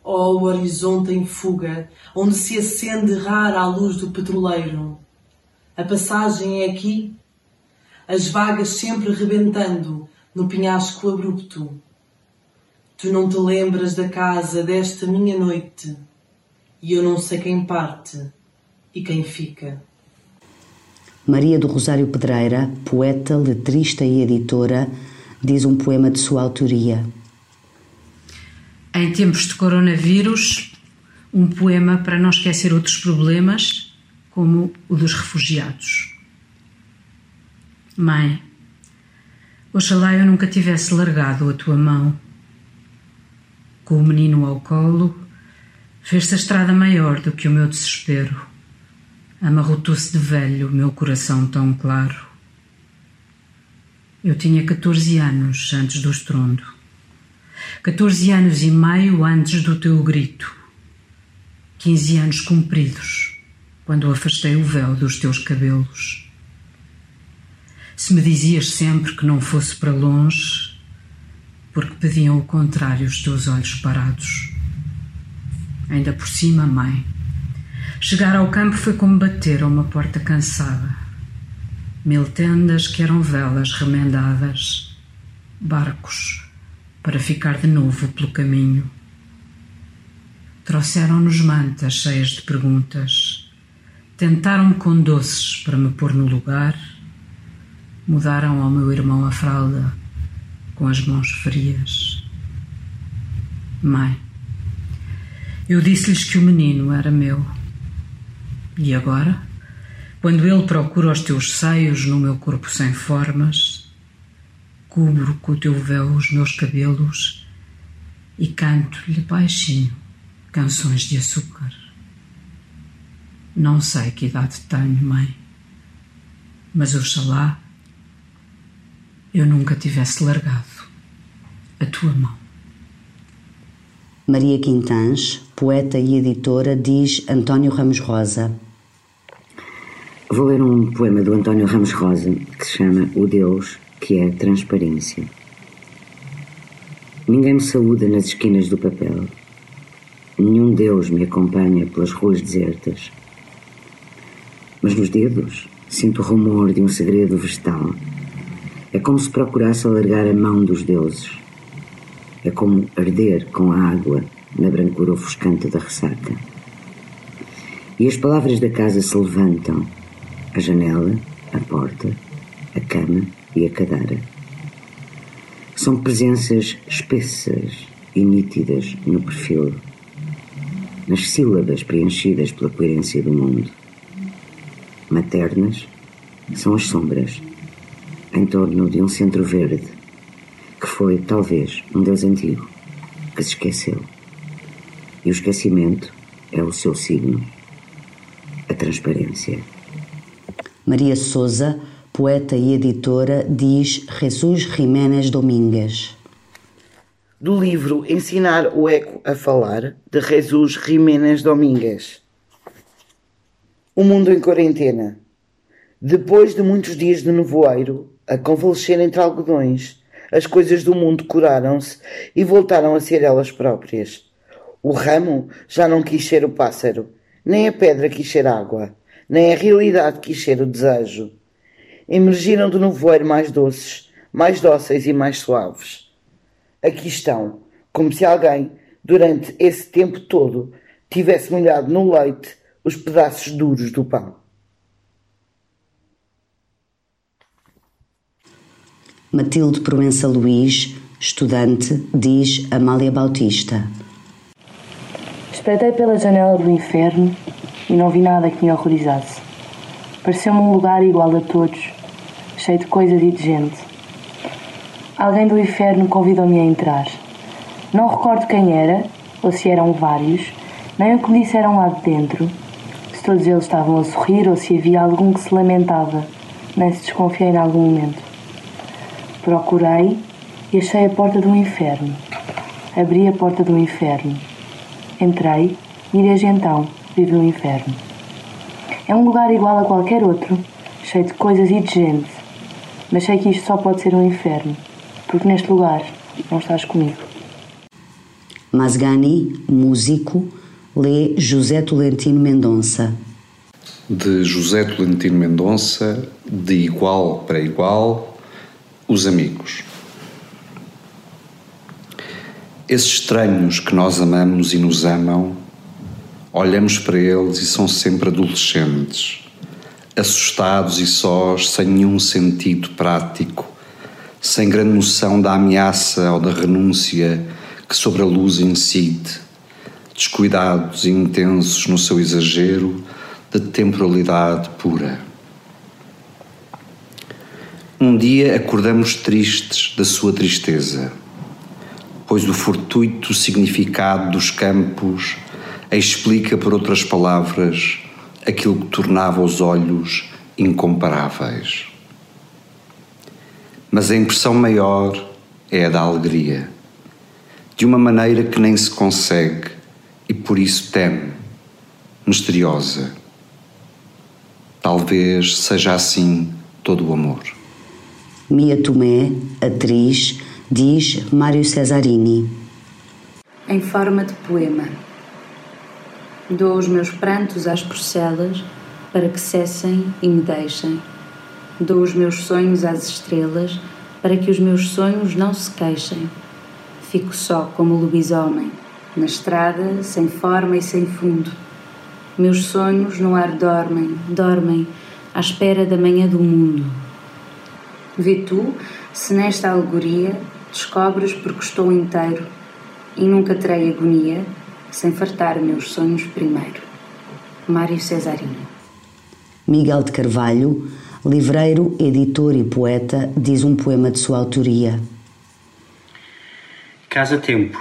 Oh, o horizonte em fuga, onde se acende rara a luz do petroleiro. A passagem é aqui, as vagas sempre rebentando no penhasco abrupto Tu não te lembras da casa desta minha noite, e eu não sei quem parte e quem fica. Maria do Rosário Pedreira, poeta, letrista e editora, diz um poema de sua autoria. Em tempos de coronavírus, um poema para não esquecer outros problemas, como o dos refugiados. Mãe, oxalá eu nunca tivesse largado a tua mão com o menino ao colo, fez-se a estrada maior do que o meu desespero. Amarrotou-se de velho o meu coração tão claro. Eu tinha 14 anos antes do estrondo. 14 anos e meio antes do teu grito. 15 anos cumpridos, quando afastei o véu dos teus cabelos. Se me dizias sempre que não fosse para longe, porque pediam o contrário os teus olhos parados. Ainda por cima, mãe. Chegar ao campo foi como bater a uma porta cansada. Mil tendas que eram velas remendadas, barcos para ficar de novo pelo caminho. Trouxeram-nos mantas cheias de perguntas. Tentaram-me com doces para me pôr no lugar. Mudaram ao meu irmão a fralda com as mãos frias. Mãe, eu disse-lhes que o menino era meu. E agora, quando ele procura os teus seios no meu corpo sem formas, cubro com o teu véu os meus cabelos e canto-lhe baixinho canções de açúcar. Não sei que idade tenho, mãe, mas oxalá eu nunca tivesse largado a tua mão. Maria Quintãs, poeta e editora, diz António Ramos Rosa. Vou ler um poema do António Ramos Rosa que se chama O Deus que é Transparência. Ninguém me saúda nas esquinas do papel. Nenhum Deus me acompanha pelas ruas desertas. Mas nos dedos sinto o rumor de um segredo vegetal é como se procurasse alargar a mão dos deuses. É como arder com a água na brancura ofuscante da ressaca. E as palavras da casa se levantam: a janela, a porta, a cama e a cadeira. São presenças espessas e nítidas no perfil, nas sílabas preenchidas pela coerência do mundo. Maternas são as sombras em torno de um centro verde, que foi, talvez, um Deus antigo, que se esqueceu. E o esquecimento é o seu signo, a transparência. Maria Souza, poeta e editora, diz Jesus Jiménez Domingues. Do livro Ensinar o Eco a Falar, de Jesus Jiménez Domingues. O mundo em quarentena. Depois de muitos dias de nevoeiro, a convalescer entre algodões, as coisas do mundo curaram-se e voltaram a ser elas próprias. O ramo já não quis ser o pássaro, nem a pedra quis ser água, nem a realidade quis ser o desejo. Emergiram do nevoeiro mais doces, mais dóceis e mais suaves. Aqui estão, como se alguém, durante esse tempo todo, tivesse molhado no leite os pedaços duros do pão. Matilde Proença Luís, estudante, diz Amália Bautista. Espreitei pela janela do inferno e não vi nada que me horrorizasse. Pareceu-me um lugar igual a todos, cheio de coisas e de gente. Alguém do inferno convidou-me a entrar. Não recordo quem era, ou se eram vários, nem o que me disseram lá de dentro, se todos eles estavam a sorrir ou se havia algum que se lamentava, nem se desconfiei em algum momento. Procurei e achei a porta do inferno. Abri a porta do inferno. Entrei e desde então vivo no inferno. É um lugar igual a qualquer outro, cheio de coisas e de gente. Mas sei que isto só pode ser um inferno, porque neste lugar não estás comigo. Masgani, músico, lê José Tolentino Mendonça. De José Tolentino Mendonça, de igual para igual, os amigos. Esses estranhos que nós amamos e nos amam, olhamos para eles e são sempre adolescentes, assustados e sós, sem nenhum sentido prático, sem grande noção da ameaça ou da renúncia que sobre a luz incide, descuidados e intensos no seu exagero de temporalidade pura. Um dia acordamos tristes da sua tristeza, pois o fortuito significado dos campos explica, por outras palavras, aquilo que tornava os olhos incomparáveis. Mas a impressão maior é a da alegria, de uma maneira que nem se consegue e por isso teme, misteriosa. Talvez seja assim todo o amor. Mia Tomé, atriz, diz Mário Cesarini. Em forma de poema. Dou os meus prantos às porcelas para que cessem e me deixem. Dou os meus sonhos às estrelas para que os meus sonhos não se queixem. Fico só como lobisomem, na estrada, sem forma e sem fundo. Meus sonhos no ar dormem, dormem, à espera da manhã do mundo. Vê tu se nesta alegoria descobres porque estou inteiro e nunca terei agonia sem fartar meus sonhos primeiro. Mário Cesarino. Miguel de Carvalho, livreiro, editor e poeta, diz um poema de sua autoria. Casa Tempo.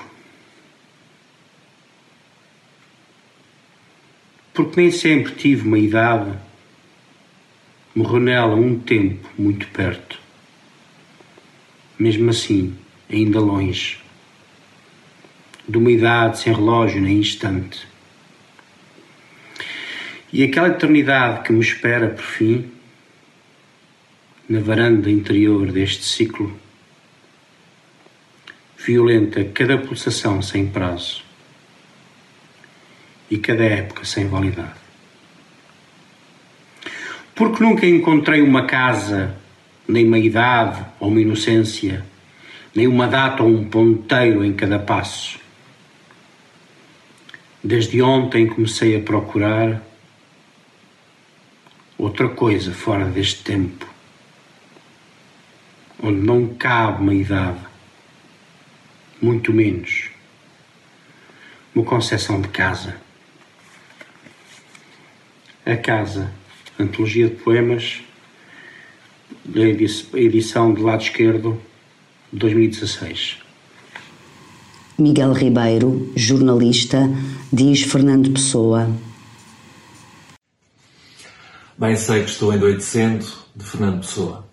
Porque nem sempre tive uma idade, morreu nela um tempo muito perto. Mesmo assim, ainda longe, de uma idade sem relógio nem instante. E aquela eternidade que me espera por fim, na varanda interior deste ciclo, violenta cada pulsação sem prazo e cada época sem validade. Porque nunca encontrei uma casa, nem uma idade ou uma inocência, nem uma data ou um ponteiro em cada passo. Desde ontem comecei a procurar outra coisa fora deste tempo, onde não cabe uma idade, muito menos uma concepção de casa. A Casa, antologia de poemas, edição do lado esquerdo, 2016. Miguel Ribeiro, jornalista, diz Fernando Pessoa. Bem sei que estou endoidecendo, de Fernando Pessoa.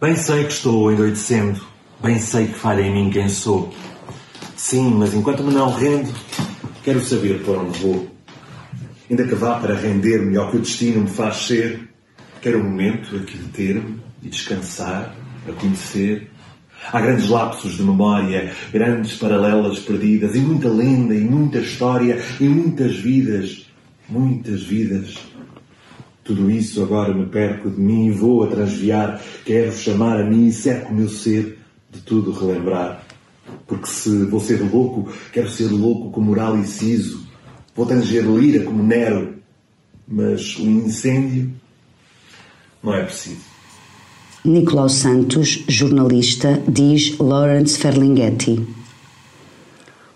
Bem sei que estou endoidecendo, bem sei que falha em mim quem sou. Sim, mas enquanto me não rendo, quero saber para onde vou. Ainda que vá para render-me ao que o destino me faz ser, quero um momento aqui deter-me e descansar, a conhecer. Há grandes lapsos de memória, grandes paralelas perdidas, e muita lenda, e muita história, e muitas vidas muitas vidas. Tudo isso agora me perco de mim e vou a transviar. Quero chamar a mim e cerco o meu ser de tudo relembrar. Porque se vou ser louco, quero ser louco como Moral e Ciso. Vou tanger lira como Nero. Mas o incêndio não é preciso. Nicolau Santos, jornalista, diz Lawrence Ferlinghetti.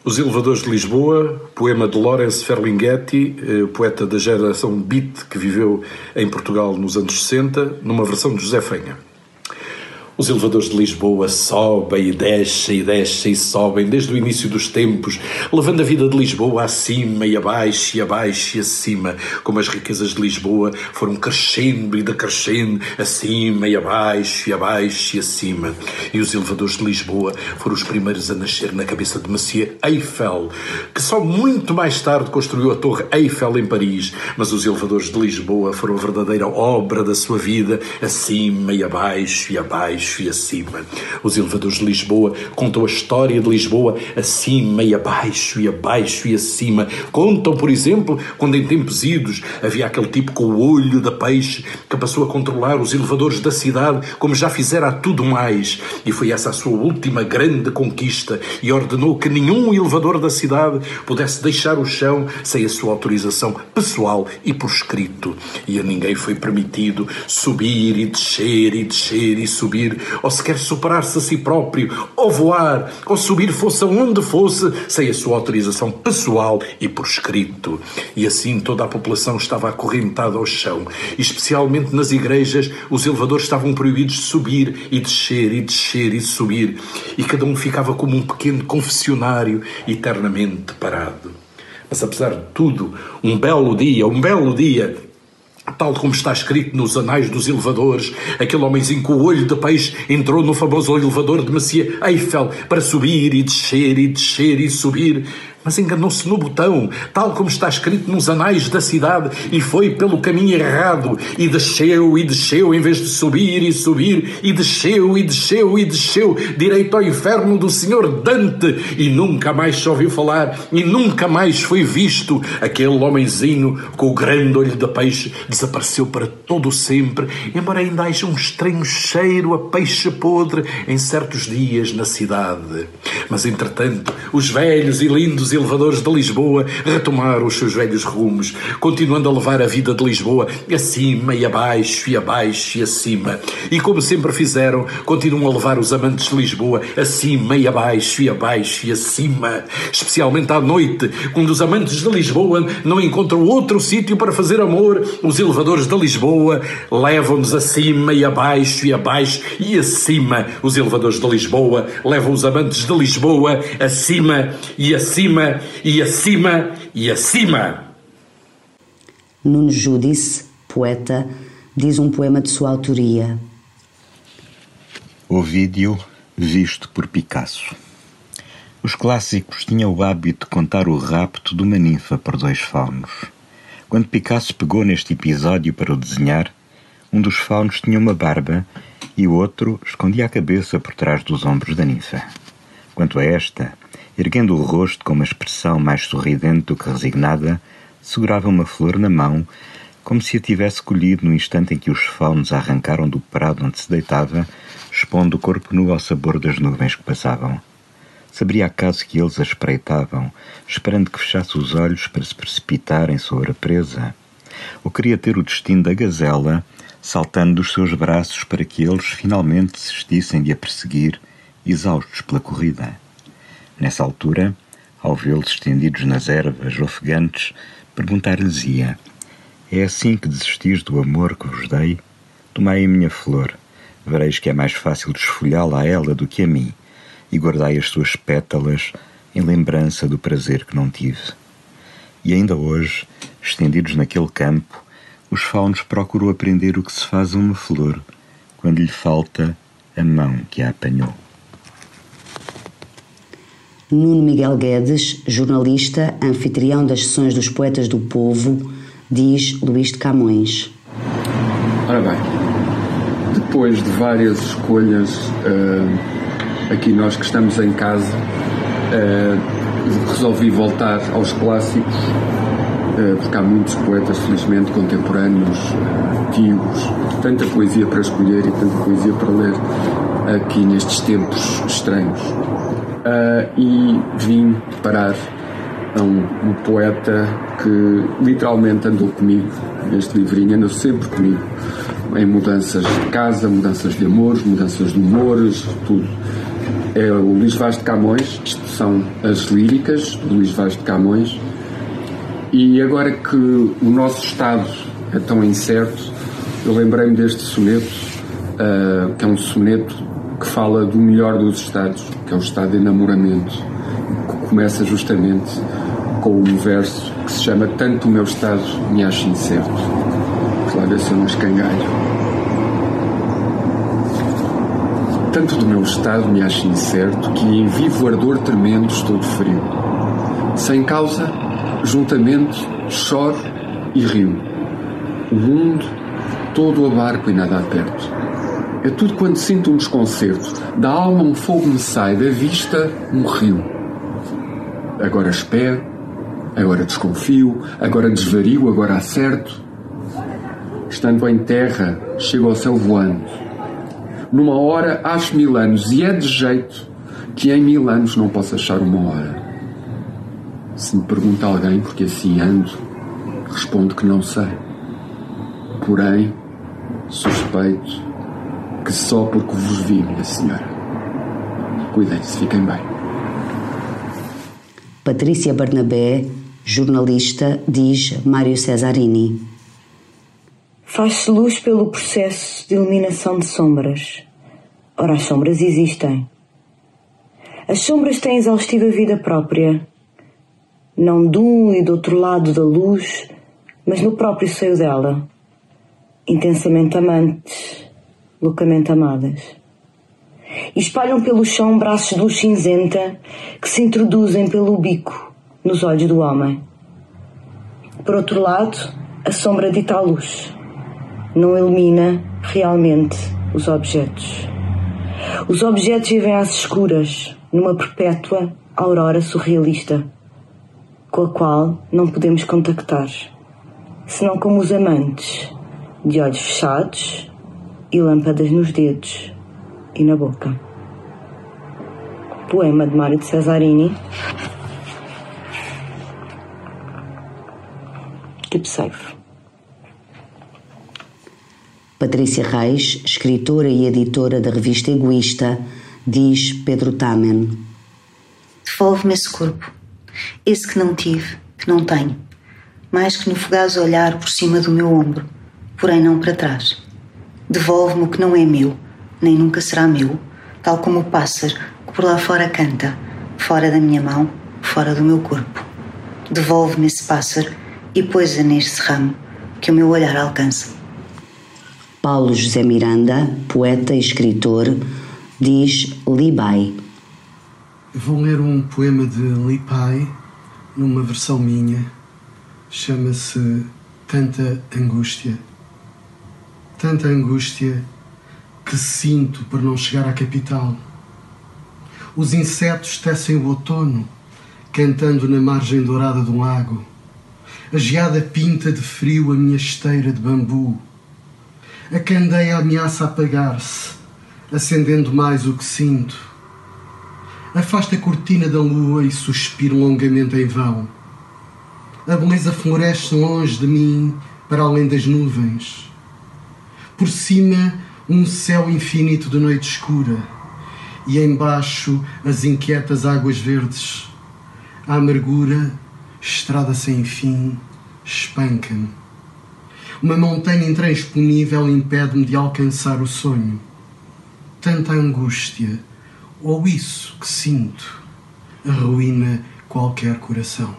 Os Elevadores de Lisboa, poema de Lawrence Ferlinghetti, eh, poeta da geração beat que viveu em Portugal nos anos 60, numa versão de José Fenha. Os elevadores de Lisboa sobem e descem e descem e sobem desde o início dos tempos, levando a vida de Lisboa acima e abaixo e abaixo e acima, como as riquezas de Lisboa foram crescendo e decrescendo acima e abaixo e abaixo e acima. E os elevadores de Lisboa foram os primeiros a nascer na cabeça de Monsieur Eiffel, que só muito mais tarde construiu a Torre Eiffel em Paris, mas os elevadores de Lisboa foram a verdadeira obra da sua vida, acima e abaixo e abaixo e acima. Os elevadores de Lisboa contam a história de Lisboa acima e abaixo e abaixo e acima. Contam, por exemplo, quando em tempos idos havia aquele tipo com o olho da peixe que passou a controlar os elevadores da cidade como já fizera a tudo mais. E foi essa a sua última grande conquista e ordenou que nenhum elevador da cidade pudesse deixar o chão sem a sua autorização pessoal e por escrito. E a ninguém foi permitido subir e descer e descer e subir ou sequer superar-se a si próprio, ou voar, ou subir fosse aonde fosse, sem a sua autorização pessoal e por escrito. E assim toda a população estava acorrentada ao chão, especialmente nas igrejas, os elevadores estavam proibidos de subir e descer e descer e subir, e cada um ficava como um pequeno confessionário eternamente parado. Mas apesar de tudo, um belo dia, um belo dia, Tal como está escrito nos anais dos elevadores, aquele homenzinho com o olho de peixe entrou no famoso elevador de Monsieur Eiffel para subir e descer e descer e subir. Mas enganou-se no botão, tal como está escrito nos anais da cidade, e foi pelo caminho errado, e desceu e desceu, em vez de subir e subir, e desceu e desceu e desceu, direito ao inferno do Senhor Dante, e nunca mais se ouviu falar, e nunca mais foi visto. Aquele homenzinho com o grande olho de peixe desapareceu para todo o sempre, embora ainda haja um estranho cheiro a peixe podre em certos dias na cidade. Mas entretanto, os velhos e lindos elevadores de Lisboa retomaram os seus velhos rumos, continuando a levar a vida de Lisboa acima e abaixo e abaixo e acima. E como sempre fizeram, continuam a levar os amantes de Lisboa acima e abaixo e abaixo e acima. Especialmente à noite, quando os amantes de Lisboa não encontram outro sítio para fazer amor, os elevadores de Lisboa levam-nos acima e abaixo e abaixo e acima. Os elevadores de Lisboa levam os amantes de Lisboa acima e acima e acima e acima. Nuno Judice, poeta, diz um poema de sua autoria. Ovídio visto por Picasso. Os clássicos tinham o hábito de contar o rapto de uma ninfa por dois faunos. Quando Picasso pegou neste episódio para o desenhar, um dos faunos tinha uma barba e o outro escondia a cabeça por trás dos ombros da ninfa. Quanto a esta, erguendo o rosto com uma expressão mais sorridente do que resignada, segurava uma flor na mão, como se a tivesse colhido no instante em que os faunos a arrancaram do prado onde se deitava, expondo o corpo nu ao sabor das nuvens que passavam. Saberia acaso que eles a espreitavam, esperando que fechasse os olhos para se precipitarem sobre a presa? Ou queria ter o destino da gazela, saltando dos seus braços para que eles finalmente desistissem de a perseguir, exaustos pela corrida? Nessa altura, ao vê-los estendidos nas ervas ofegantes, perguntar-lhes-ia: É assim que desistis do amor que vos dei? Tomai a minha flor, vereis que é mais fácil desfolhá-la a ela do que a mim e guardai as suas pétalas em lembrança do prazer que não tive. E ainda hoje, estendidos naquele campo, os faunos procuram aprender o que se faz uma flor quando lhe falta a mão que a apanhou. Nuno Miguel Guedes, jornalista, anfitrião das sessões dos Poetas do Povo, diz Luís de Camões. Ora bem, depois de várias escolhas, uh, aqui nós que estamos em casa, uh, resolvi voltar aos clássicos, uh, porque há muitos poetas, felizmente, contemporâneos, antigos, tanta poesia para escolher e tanta poesia para ler aqui nestes tempos estranhos. E vim parar a um, um poeta que literalmente andou comigo, este livrinho andou sempre comigo em mudanças de casa, mudanças de amores, mudanças de humores, tudo. É o Luís Vaz de Camões, isto são as líricas do Luís Vaz de Camões, e agora que o nosso estado é tão incerto, eu lembrei-me deste soneto, uh, que é um soneto que fala do melhor dos estados, que é o estado de enamoramento, que começa justamente com um verso que se chama Tanto o meu estado me acha incerto. Claro, ver se eu não escangalho. Tanto do meu estado me acha incerto que em vivo ardor tremendo estou de frio. Sem causa, juntamente, choro e rio. O mundo todo abarco e nada aperto. É tudo quando sinto um desconcerto. Da alma um fogo me sai, da vista um rio. Agora espero, agora desconfio, agora desvario, agora acerto. Estando em terra, chego ao céu voando. Numa hora acho mil anos e é de jeito que em mil anos não posso achar uma hora. Se me pergunta alguém porque assim ando, respondo que não sei. Porém, suspeito que só porque vos vi, minha senhora. Cuidem-se, fiquem bem. Patrícia Barnabé, jornalista, diz Mário Cesarini. Faz-se luz pelo processo de eliminação de sombras. Ora, as sombras existem. As sombras têm exaustiva vida própria, não de um e do outro lado da luz, mas no próprio seio dela, intensamente amantes, loucamente amadas. E espalham pelo chão braços de luz cinzenta que se introduzem pelo bico nos olhos do homem. Por outro lado, a sombra dita a luz. Não ilumina realmente os objetos. Os objetos vivem às escuras, numa perpétua aurora surrealista, com a qual não podemos contactar, senão como os amantes, de olhos fechados e lâmpadas nos dedos e na boca. Poema de Mário de Cesarini. Tipo safe. Patrícia Reis, escritora e editora da revista Egoísta, diz Pedro Tamen. Devolve-me esse corpo, esse que não tive, que não tenho, mais que no fugaz olhar por cima do meu ombro, porém não para trás. Devolve-me o que não é meu, nem nunca será meu, tal como o pássaro que por lá fora canta, fora da minha mão, fora do meu corpo. Devolve-me esse pássaro e pôs-a nesse ramo que o meu olhar alcança. Paulo José Miranda, poeta e escritor, diz Libai. Vou ler um poema de Lipai, numa versão minha. Chama-se Tanta Angústia. Tanta angústia que sinto por não chegar à capital. Os insetos tecem o outono, cantando na margem dourada de um lago. A geada pinta de frio a minha esteira de bambu a candeia ameaça apagar-se, acendendo mais o que sinto. Afasta a cortina da lua e suspiro longamente em vão. A beleza floresce longe de mim, para além das nuvens. Por cima, um céu infinito de noite escura, e embaixo as inquietas águas verdes. A amargura, estrada sem fim, espanca-me. Uma montanha intransponível impede-me de alcançar o sonho. Tanta angústia, ou isso que sinto, arruína qualquer coração.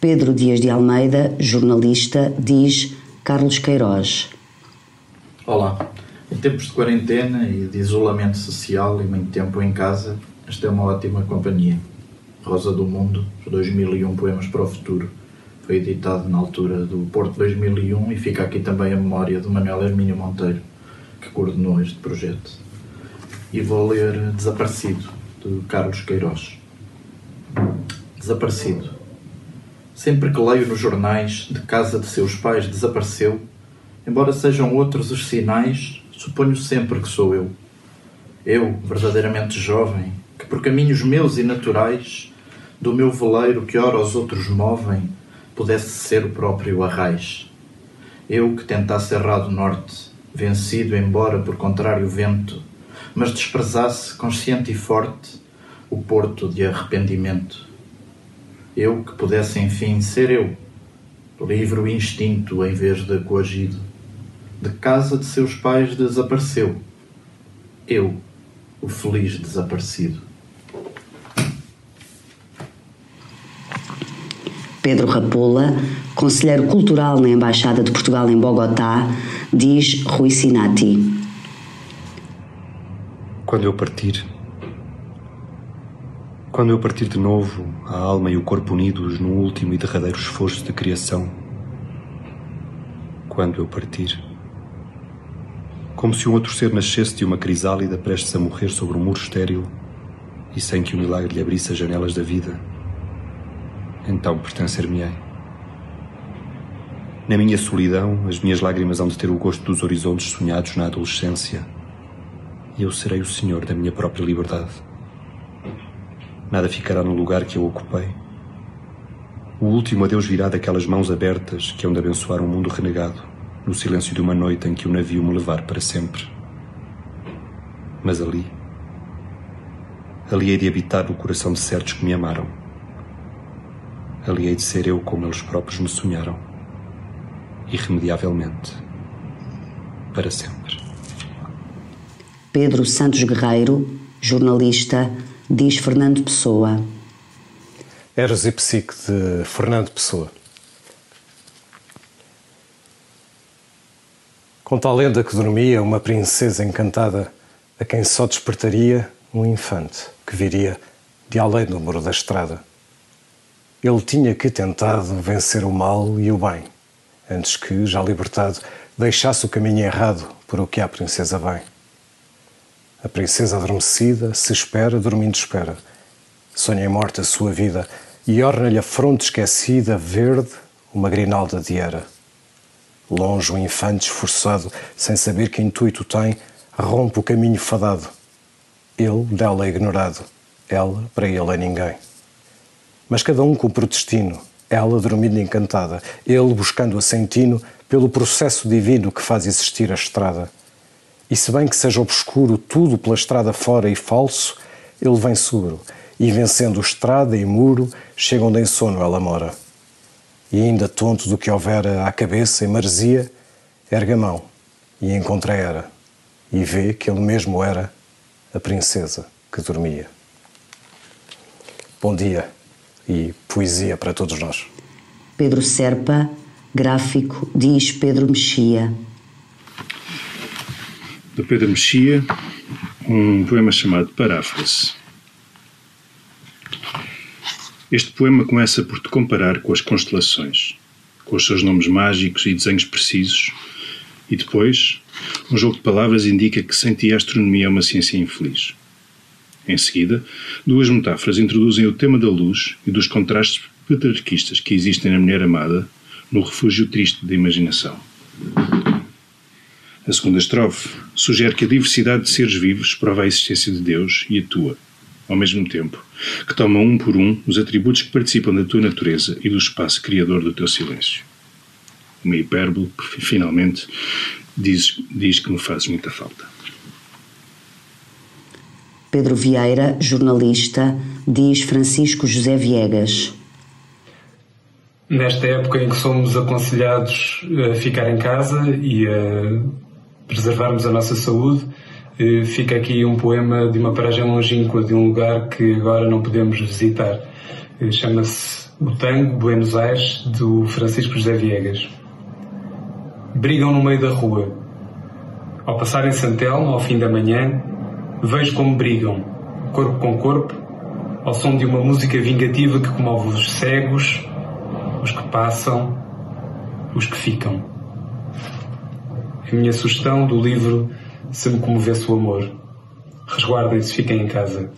Pedro Dias de Almeida, jornalista, diz Carlos Queiroz. Olá. Em tempos de quarentena e de isolamento social e muito tempo em casa, esta é uma ótima companhia. Rosa do Mundo, 2001 Poemas para o Futuro foi editado na altura do Porto 2001 e fica aqui também a memória do Manuel Hermínio Monteiro, que coordenou este projeto. E vou ler Desaparecido, de Carlos Queiroz. Desaparecido. Sempre que leio nos jornais de casa de seus pais desapareceu, embora sejam outros os sinais, suponho sempre que sou eu. Eu, verdadeiramente jovem, que por caminhos meus e naturais, do meu veleiro que ora os outros movem, pudesse ser o próprio Arraiz. Eu que tentasse errado norte, vencido embora por contrário vento, mas desprezasse, consciente e forte, o porto de arrependimento. Eu que pudesse enfim ser eu, livre o instinto em vez de coagido. De casa de seus pais desapareceu. Eu, o feliz desaparecido. Pedro Rapola, conselheiro cultural na Embaixada de Portugal em Bogotá, diz Rui Sinati. Quando eu partir, quando eu partir de novo, a alma e o corpo unidos no último e derradeiro esforço de criação, quando eu partir, como se um outro ser nascesse de uma crisálida prestes a morrer sobre um muro estéril e sem que o milagre lhe abrisse as janelas da vida então pertencer-me-ei. Na minha solidão, as minhas lágrimas hão de ter o gosto dos horizontes sonhados na adolescência, e eu serei o senhor da minha própria liberdade. Nada ficará no lugar que eu ocupei. O último adeus virá daquelas mãos abertas que hão de abençoar um mundo renegado, no silêncio de uma noite em que o navio me levar para sempre. Mas ali, ali hei de habitar no coração de certos que me amaram ali hei de ser eu como eles próprios me sonharam. Irremediavelmente. Para sempre. Pedro Santos Guerreiro, jornalista, diz Fernando Pessoa. Eros e Psique de Fernando Pessoa. Conta a lenda que dormia uma princesa encantada a quem só despertaria um infante que viria de além do muro da estrada. Ele tinha que tentado vencer o mal e o bem, antes que, já libertado, deixasse o caminho errado por o que a princesa vem. A princesa adormecida se espera, dormindo espera. Sonha em morte a sua vida e orna-lhe a fronte esquecida, verde, uma grinalda de era. Longe o infante esforçado, sem saber que intuito tem, rompe o caminho fadado. Ele dela é ignorado, ela para ele é ninguém. Mas cada um cumpre o destino, ela dormindo encantada, ele buscando a sentino pelo processo divino que faz existir a estrada. E se bem que seja obscuro tudo pela estrada fora e falso, ele vem seguro, e vencendo estrada e muro, chega onde em sono ela mora. E ainda tonto do que houvera à cabeça e maresia, ergue a mão e encontra era, e vê que ele mesmo era a princesa que dormia. Bom dia e poesia para todos nós. Pedro Serpa, gráfico, diz Pedro Mexia. Do Pedro Mexia, um poema chamado Paráfrase. Este poema começa por te comparar com as constelações, com os seus nomes mágicos e desenhos precisos, e depois, um jogo de palavras indica que sem ti a astronomia é uma ciência infeliz. Em seguida, duas metáforas introduzem o tema da luz e dos contrastes patriarquistas que existem na mulher amada no refúgio triste da imaginação. A segunda estrofe sugere que a diversidade de seres vivos prova a existência de Deus e atua, ao mesmo tempo, que toma um por um os atributos que participam da tua natureza e do espaço criador do teu silêncio. Uma hipérbole que, finalmente, diz, diz que me fazes muita falta. Pedro Vieira, jornalista, diz Francisco José Viegas. Nesta época em que somos aconselhados a ficar em casa e a preservarmos a nossa saúde, eh, fica aqui um poema de uma paragem longínqua de um lugar que agora não podemos visitar. Eh, chama-se O Tango, Buenos Aires, do Francisco José Viegas. Brigam no meio da rua. Ao passar em Santelmo, ao fim da manhã, vejo como brigam, corpo com corpo, ao som de uma música vingativa que comove os cegos, os que passam, os que ficam. A minha sugestão do livro se me comovesse o amor. Resguardem-se, fiquem em casa.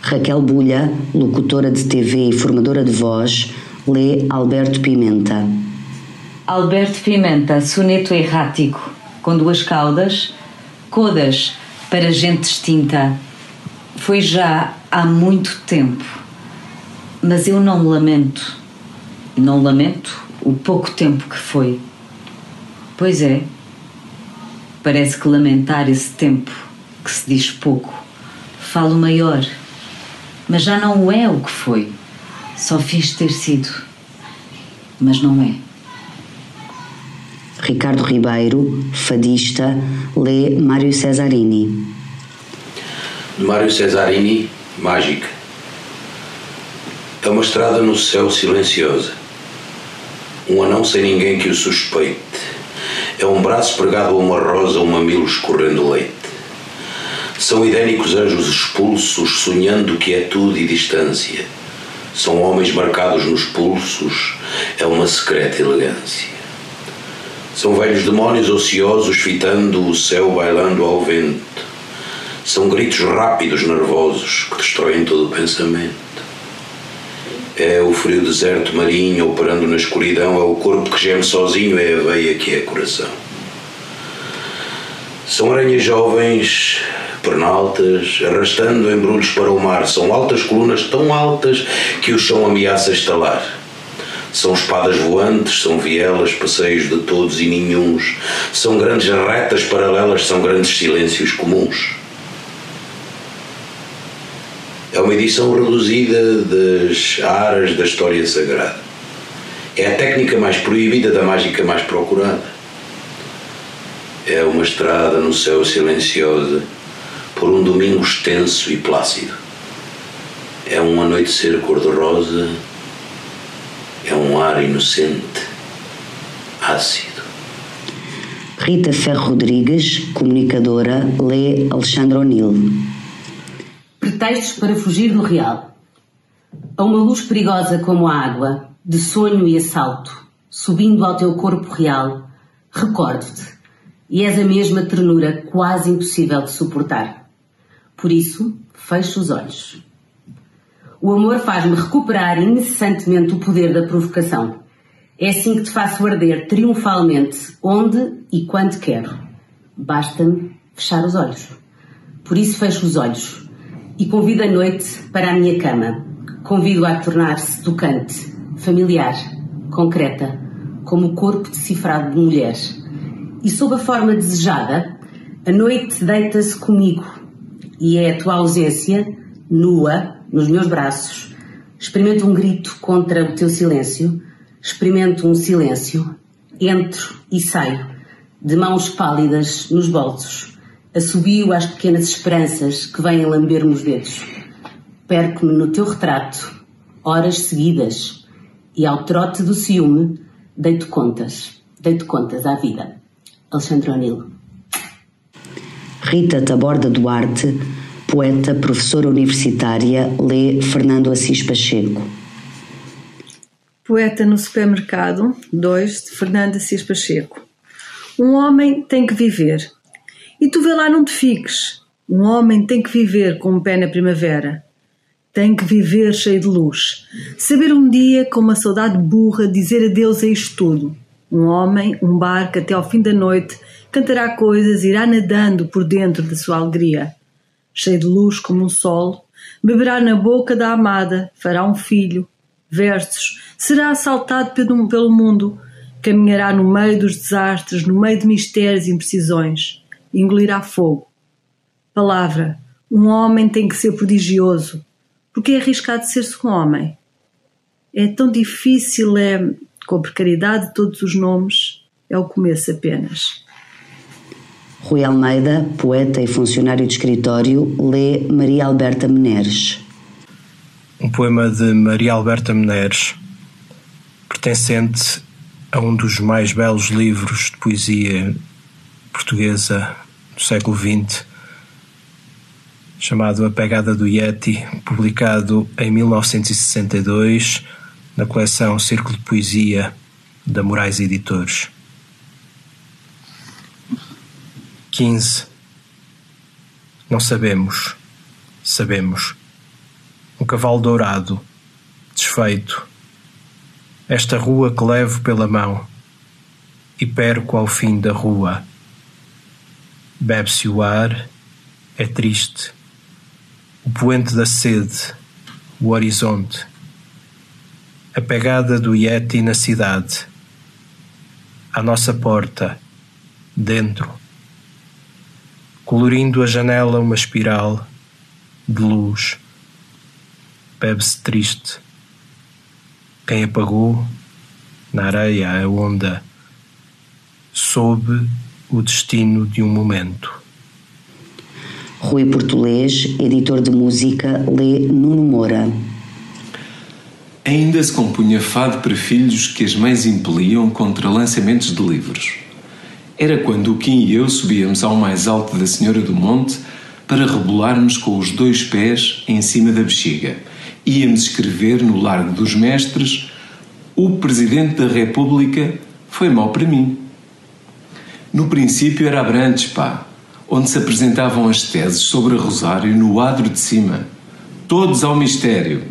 Raquel Bulha, locutora de TV e formadora de voz, lê Alberto Pimenta. Alberto Pimenta, soneto errático, com duas caudas, codas para gente distinta. Foi já há muito tempo, mas eu não me lamento. Não lamento o pouco tempo que foi. Pois é, Parece que lamentar esse tempo, que se diz pouco, falo maior. Mas já não é o que foi. Só fiz ter sido. Mas não é. Ricardo Ribeiro, fadista, lê Mário Cesarini. De Mário Cesarini, Mágica. É uma estrada no céu silenciosa. Um anão sem ninguém que o suspeite é um braço pregado a uma rosa, um mamilo escorrendo leite. São idênicos anjos expulsos, sonhando quietude e distância. São homens marcados nos pulsos, é uma secreta elegância. São velhos demónios ociosos fitando o céu bailando ao vento. São gritos rápidos, nervosos, que destroem todo o pensamento. É o frio deserto marinho operando na escuridão, é o corpo que geme sozinho, é a veia que é coração. São aranhas jovens, pernaltas, arrastando embrulhos para o mar. São altas colunas tão altas que o chão ameaça estalar. São espadas voantes, são vielas, passeios de todos e nenhuns. São grandes retas paralelas, são grandes silêncios comuns. É uma edição reduzida das aras da história sagrada. É a técnica mais proibida da mágica mais procurada. É uma estrada no céu silenciosa por um domingo extenso e plácido. É um anoitecer cor-de-rosa. É um ar inocente, ácido. Rita Ferro Rodrigues, comunicadora, lê Alexandre O'Neill. Pretextos para fugir do real. A uma luz perigosa como a água, de sonho e assalto, subindo ao teu corpo real, recordo-te, e és a mesma ternura quase impossível de suportar. Por isso, fecho os olhos. O amor faz-me recuperar incessantemente o poder da provocação. É assim que te faço arder triunfalmente, onde e quando quero. Basta-me fechar os olhos. Por isso fecho os olhos e convido a noite para a minha cama. Convido-a a tornar-se tocante, familiar, concreta, como o corpo decifrado de mulher. E sob a forma desejada, a noite deita-se comigo e é a tua ausência, nua, nos meus braços. Experimento um grito contra o teu silêncio, experimento um silêncio, entro e saio, de mãos pálidas nos bolsos, assobio às pequenas esperanças que vêm lamber-me os dedos. Perco-me no teu retrato, horas seguidas, e ao trote do ciúme, deito contas, deito contas à vida. Alexandre O'Neill. Rita Taborda Duarte, poeta, professora universitária, lê Fernando Assis Pacheco. Poeta no supermercado, 2, de Fernando Assis Pacheco. Um homem tem que viver. E tu vê lá, não te fiques. Um homem tem que viver com um pé na primavera. Tem que viver cheio de luz. Saber um dia, com uma saudade burra, dizer adeus a isto tudo. Um homem, um barco, até ao fim da noite, cantará coisas, irá nadando por dentro da sua alegria. Cheio de luz como um sol, beberá na boca da amada, fará um filho, versos, será assaltado pelo, pelo mundo, caminhará no meio dos desastres, no meio de mistérios e imprecisões, engolirá fogo. Palavra, um homem tem que ser prodigioso, porque é arriscado ser-se um homem. É tão difícil, é, com a precariedade de todos os nomes, é o começo apenas. Rui Almeida, poeta e funcionário de escritório, lê Maria Alberta Meneres. Um poema de Maria Alberta Meneres, pertencente a um dos mais belos livros de poesia portuguesa do século XX, chamado A Pegada do Yeti, publicado em 1962 na coleção Círculo de Poesia da Moraes Editores. 15. Não sabemos. Sabemos. Um cavalo dourado, desfeito. Esta rua que levo pela mão e perco ao fim da rua. Bebe-se o ar, é triste. O poente da sede, o horizonte. A pegada do Yeti na cidade. À nossa porta, dentro colorindo a janela uma espiral de luz. Bebe-se triste. Quem apagou, na areia a onda, sob o destino de um momento. Rui Portolês, editor de música, lê Nuno Moura. Ainda se compunha fado para filhos que as mães impeliam contra lançamentos de livros. Era quando o Kim e eu subíamos ao mais alto da Senhora do Monte para rebolarmos com os dois pés em cima da bexiga. Íamos escrever no Largo dos Mestres: O Presidente da República foi mau para mim. No princípio era Abrantes, pá, onde se apresentavam as teses sobre Rosário no adro de cima. Todos ao mistério.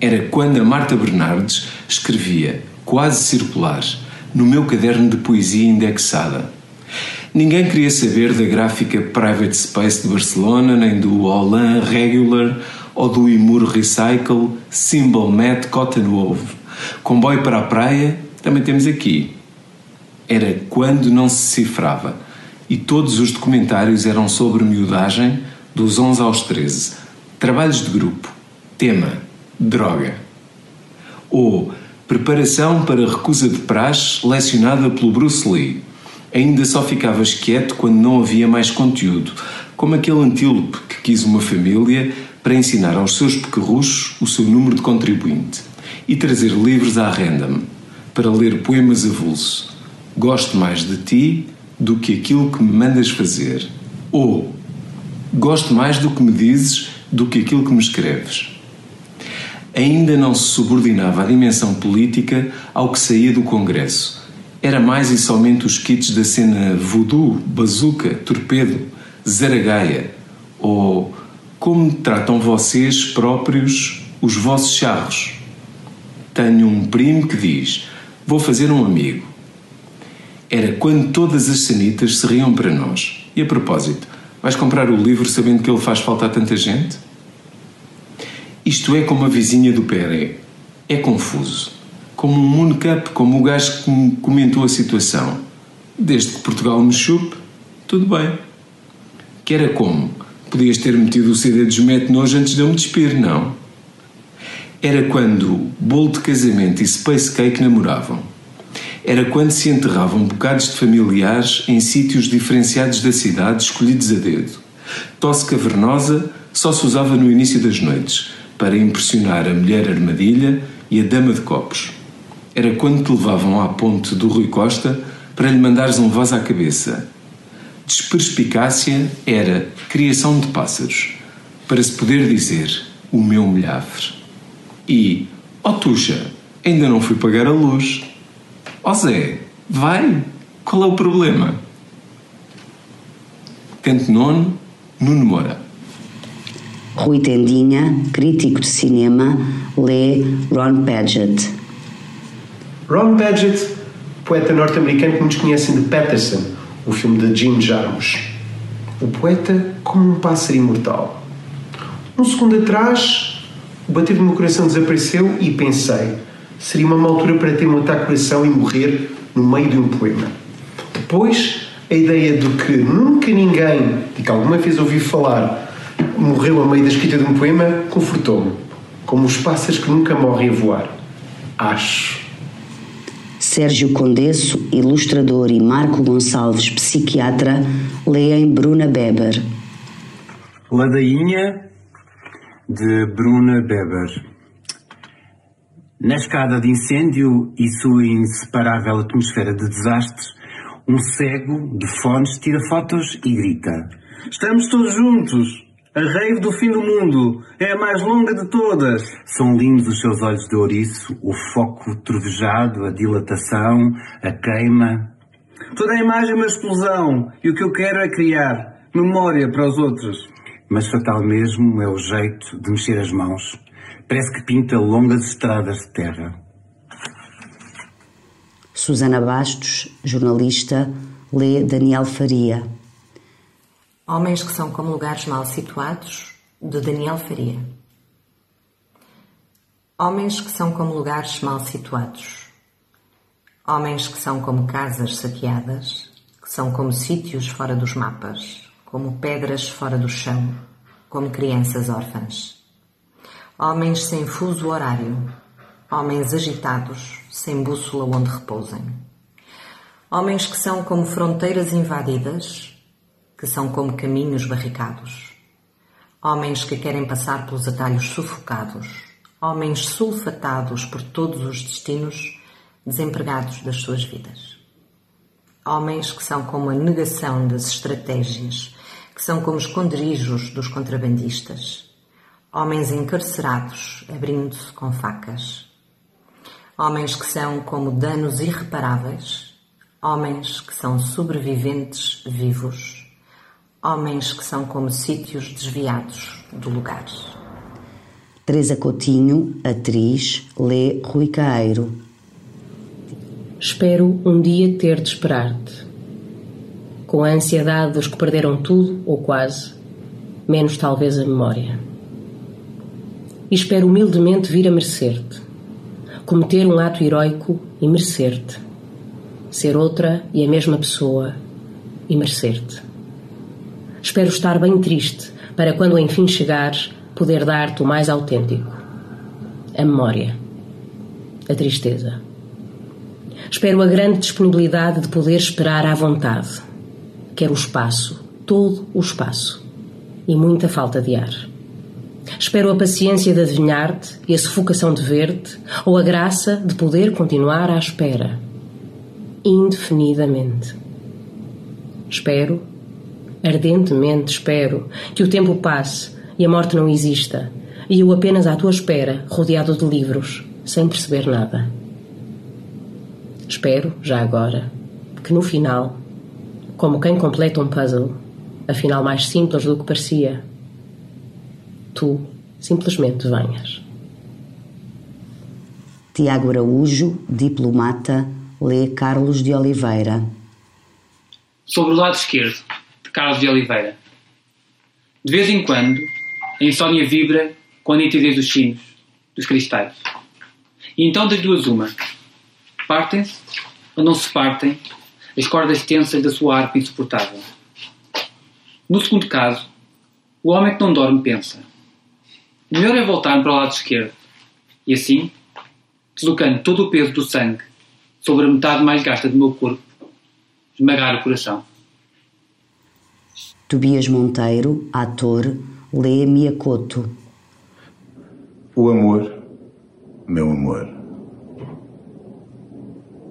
Era quando a Marta Bernardes escrevia, quase circular, no meu caderno de poesia indexada. Ninguém queria saber da gráfica Private Space de Barcelona, nem do Olan Regular ou do Imur Recycle Symbol Matte Cotton Wove. Comboio para a praia também temos aqui. Era quando não se cifrava e todos os documentários eram sobre miudagem dos 11 aos 13. Trabalhos de grupo. Tema: droga. Ou Preparação para recusa de praxe lecionada pelo Bruce Lee. Ainda só ficavas quieto quando não havia mais conteúdo, como aquele antílope que quis uma família para ensinar aos seus pequerruchos o seu número de contribuinte e trazer livros à random para ler poemas avulso. Gosto mais de ti do que aquilo que me mandas fazer. Ou gosto mais do que me dizes do que aquilo que me escreves. Ainda não se subordinava a dimensão política ao que saía do Congresso. Era mais e somente os kits da cena voodoo, bazuca, torpedo, zaragaia, ou como tratam vocês próprios os vossos charros. Tenho um primo que diz: Vou fazer um amigo. Era quando todas as sanitas se riam para nós. E a propósito, vais comprar o livro sabendo que ele faz falta a tanta gente? Isto é como a vizinha do Péré. É confuso. Como um moon cup, como o gajo que me comentou a situação. Desde que Portugal me chupe, tudo bem. Que era como? Podias ter metido o CD dos Metnojo antes de eu me despir, não? Era quando bolo de casamento e space cake namoravam. Era quando se enterravam bocados de familiares em sítios diferenciados da cidade, escolhidos a dedo. Tosse cavernosa só se usava no início das noites, para impressionar a mulher armadilha e a dama de copos. Era quando te levavam à ponte do Rui Costa para lhe mandares um voz à cabeça. Desperspicácia era criação de pássaros, para se poder dizer o meu milhafre. E, ó oh, Tuxa, ainda não fui pagar a luz. Ó oh, Zé, vai, qual é o problema? Canto nono, Nuno Moura. Rui Tendinha, crítico de cinema, lê Ron Padgett. Ron Padgett, poeta norte-americano que muitos conhecem de Patterson, o filme de Jim Jarmusch. O poeta como um pássaro imortal. Um segundo atrás, o bater do meu coração desapareceu e pensei, seria uma má altura para ter um ataque coração e morrer no meio de um poema. Depois, a ideia de que nunca ninguém, de que alguma vez ouvi falar, morreu a meio da escrita de um poema, confortou-me. Como os pássaros que nunca morrem a voar. Acho. Sérgio Condesso, ilustrador, e Marco Gonçalves, psiquiatra, leem Bruna Beber. Ladainha de Bruna Beber. Na escada de incêndio e sua inseparável atmosfera de desastres, um cego de fones tira fotos e grita: Estamos todos juntos! A rave do fim do mundo é a mais longa de todas. São lindos os seus olhos de ouriço, o foco trovejado, a dilatação, a queima. Toda a imagem é uma explosão e o que eu quero é criar memória para os outros. Mas fatal mesmo é o jeito de mexer as mãos. Parece que pinta longas estradas de terra. Susana Bastos, jornalista, lê Daniel Faria. Homens que são como lugares mal situados, de Daniel Faria. Homens que são como lugares mal situados. Homens que são como casas saqueadas, que são como sítios fora dos mapas como pedras fora do chão, como crianças órfãs. Homens sem fuso horário, homens agitados, sem bússola onde repousem. Homens que são como fronteiras invadidas, que são como caminhos barricados. Homens que querem passar pelos atalhos sufocados. Homens sulfatados por todos os destinos, desempregados das suas vidas. Homens que são como a negação das estratégias que são como esconderijos dos contrabandistas, homens encarcerados abrindo-se com facas, homens que são como danos irreparáveis, homens que são sobreviventes vivos, homens que são como sítios desviados do lugar. Teresa Coutinho, atriz, lê Rui Caeiro. Espero um dia ter de esperar-te com a ansiedade dos que perderam tudo ou quase, menos talvez a memória. E espero humildemente vir a merecer-te, cometer um ato heroico e merecer-te, ser outra e a mesma pessoa e merecer-te. Espero estar bem triste para quando enfim chegares poder dar-te o mais autêntico, a memória, a tristeza. Espero a grande disponibilidade de poder esperar à vontade quer o espaço, todo o espaço, e muita falta de ar. Espero a paciência de adivinhar-te e a sufocação de ver-te, ou a graça de poder continuar à espera, indefinidamente. Espero, ardentemente espero, que o tempo passe e a morte não exista, e eu apenas à tua espera, rodeado de livros, sem perceber nada. Espero, já agora, que no final, como quem completa um puzzle, afinal mais simples do que parecia, tu simplesmente venhas. Tiago Araújo, diplomata, lê Carlos de Oliveira. Sobre o lado esquerdo, de Carlos de Oliveira. De vez em quando, a insónia vibra com a nitidez dos sinos, dos cristais. E então das duas uma. Partem-se ou não se partem as cordas tensas da sua harpa insuportável. No segundo caso, o homem que não dorme pensa. Melhor é voltar para o lado esquerdo. E assim, deslocando todo o peso do sangue sobre a metade mais gasta do meu corpo, esmagar o coração. Tobias Monteiro, ator, lê Miyakoto. O amor, meu amor.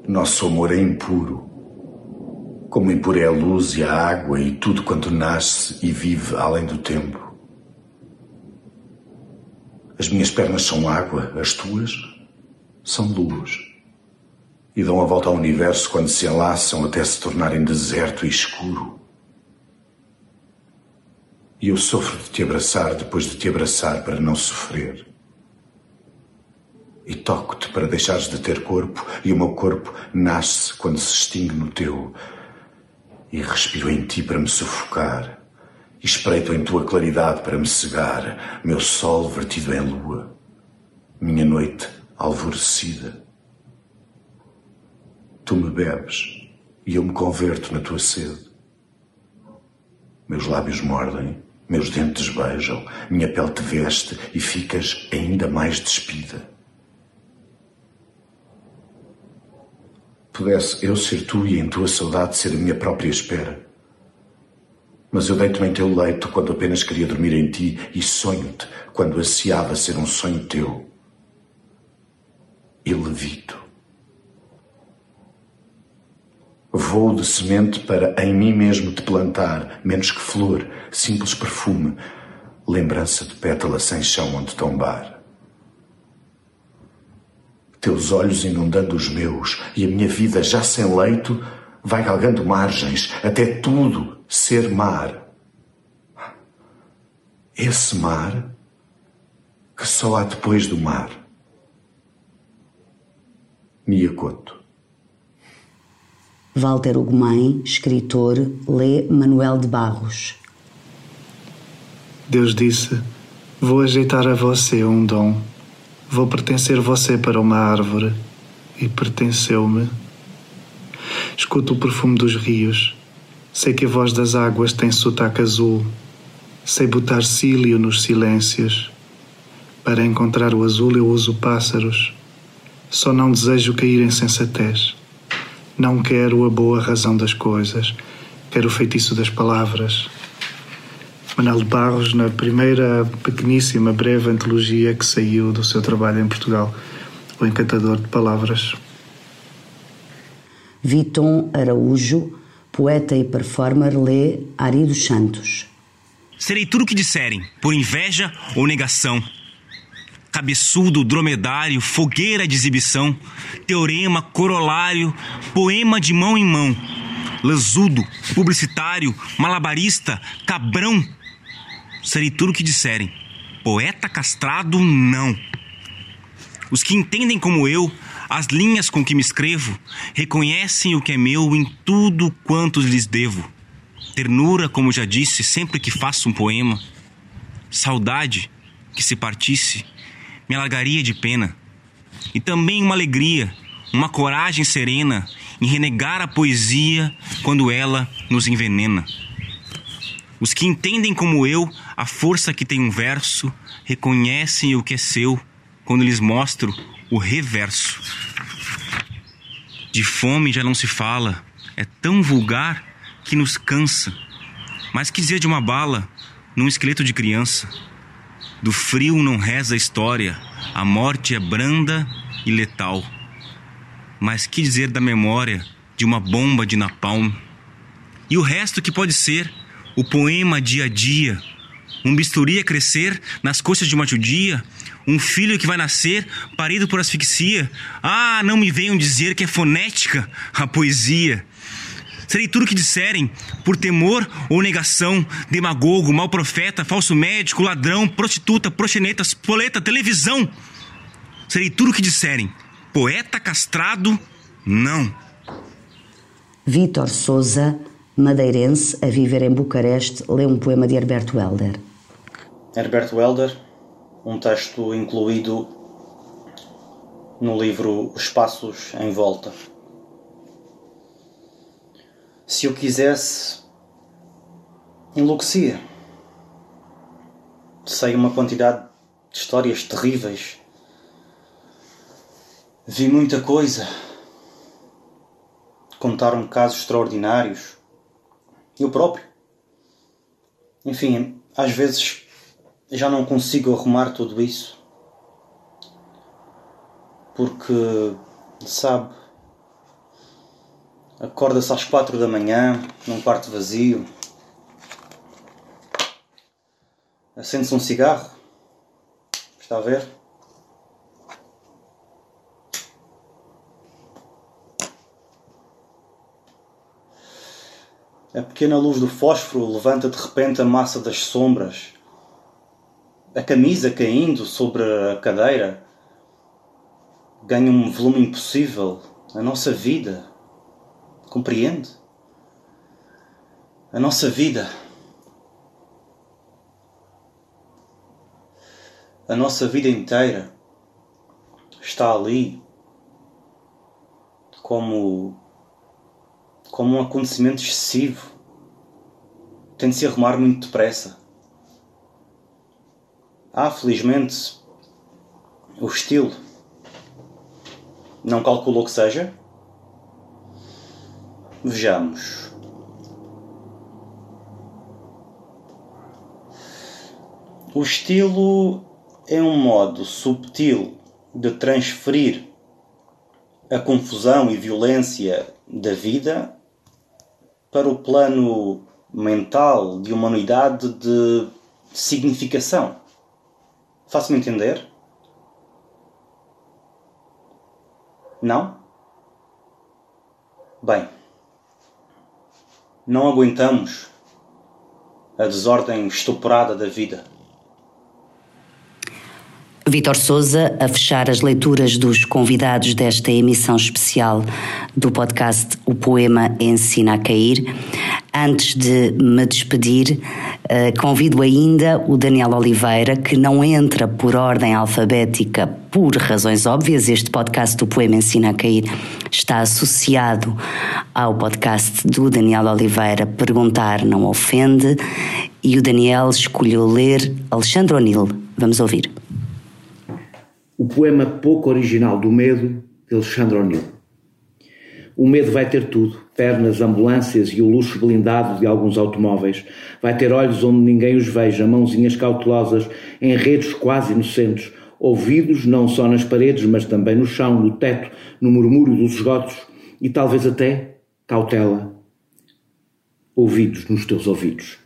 Nosso amor é impuro. Como impura é a luz e a água e tudo quanto nasce e vive além do tempo. As minhas pernas são água, as tuas são luz. E dão a volta ao universo quando se enlaçam até se tornarem deserto e escuro. E eu sofro de te abraçar depois de te abraçar para não sofrer. E toco-te para deixares de ter corpo, e o meu corpo nasce quando se extingue no teu. E respiro em ti para me sufocar. Espreito em tua claridade para me cegar, meu sol vertido em lua, minha noite alvorecida. Tu me bebes e eu me converto na tua sede. Meus lábios mordem meus dentes beijam, minha pele te veste e ficas ainda mais despida. Pudesse eu ser tu e em tua saudade ser a minha própria espera. Mas eu deito-me em teu leito quando apenas queria dormir em ti e sonho-te quando ansiava ser um sonho teu. E levito. Voo de semente para em mim mesmo te plantar, menos que flor, simples perfume, lembrança de pétala sem chão onde tombar. Teus olhos inundando os meus e a minha vida já sem leito vai galgando margens até tudo ser mar. Esse mar que só há depois do mar. Miyakoto. Walter Ugumem, escritor, lê Manuel de Barros. Deus disse: Vou ajeitar a você um dom. Vou pertencer você para uma árvore. E pertenceu-me. Escuto o perfume dos rios. Sei que a voz das águas tem sotaque azul. Sei botar cílio nos silêncios. Para encontrar o azul eu uso pássaros. Só não desejo cair em sensatez. Não quero a boa razão das coisas, quero o feitiço das palavras. Manuel de Barros, na primeira pequeníssima, breve antologia que saiu do seu trabalho em Portugal, O Encantador de Palavras. Viton Araújo, poeta e performer, lê Ari dos Santos. Serei tudo o que disserem, por inveja ou negação cabeçudo, dromedário, fogueira de exibição, teorema, corolário, poema de mão em mão, lanzudo, publicitário, malabarista, cabrão. Serei tudo o que disserem. Poeta castrado, não. Os que entendem como eu, as linhas com que me escrevo, reconhecem o que é meu em tudo quanto lhes devo. Ternura, como já disse, sempre que faço um poema. Saudade, que se partisse, me alargaria de pena. E também uma alegria, uma coragem serena em renegar a poesia quando ela nos envenena. Os que entendem como eu a força que tem um verso reconhecem o que é seu quando lhes mostro o reverso. De fome já não se fala, é tão vulgar que nos cansa. Mas que dizer de uma bala num esqueleto de criança? Do frio não reza a história, a morte é branda e letal. Mas que dizer da memória de uma bomba de napalm? E o resto que pode ser o poema dia a dia, um bisturi a crescer nas coxas de uma judia, um filho que vai nascer parido por asfixia. Ah, não me venham dizer que é fonética a poesia. Serei tudo o que disserem, por temor ou negação, demagogo, mau profeta, falso médico, ladrão, prostituta, proxeneta, poleta, televisão. Serei tudo o que disserem, poeta castrado, não. Vítor Souza, madeirense, a viver em Bucareste, lê um poema de Herberto Helder. Herbert Welder, um texto incluído no livro Os Passos em Volta. Se eu quisesse, enlouquecia. Sei uma quantidade de histórias terríveis. Vi muita coisa. Contaram casos extraordinários. Eu próprio. Enfim, às vezes já não consigo arrumar tudo isso. Porque, sabe, acorda-se às quatro da manhã, num quarto vazio, acende-se um cigarro, está a ver? A pequena luz do fósforo levanta de repente a massa das sombras a camisa caindo sobre a cadeira ganha um volume impossível. A nossa vida. Compreende? A nossa vida. A nossa vida inteira está ali como como um acontecimento excessivo. Tem de se arrumar muito depressa. Ah, felizmente, o estilo não calculou que seja? Vejamos. O estilo é um modo subtil de transferir a confusão e violência da vida para o plano mental de uma unidade de significação. Faço-me entender? Não? Bem, não aguentamos a desordem estuporada da vida. Vítor Souza a fechar as leituras dos convidados desta emissão especial do podcast O Poema Ensina a Cair. Antes de me despedir, eh, convido ainda o Daniel Oliveira, que não entra por ordem alfabética por razões óbvias. Este podcast do Poema Ensina a Cair está associado ao podcast do Daniel Oliveira Perguntar Não Ofende e o Daniel escolheu ler Alexandre O'Neill. Vamos ouvir. O poema pouco original do medo de Alexandre O'Neill. O medo vai ter tudo: pernas, ambulâncias e o luxo blindado de alguns automóveis. Vai ter olhos onde ninguém os veja, mãozinhas cautelosas, enredos quase inocentes, ouvidos não só nas paredes, mas também no chão, no teto, no murmúrio dos esgotos e talvez até cautela. Ouvidos nos teus ouvidos.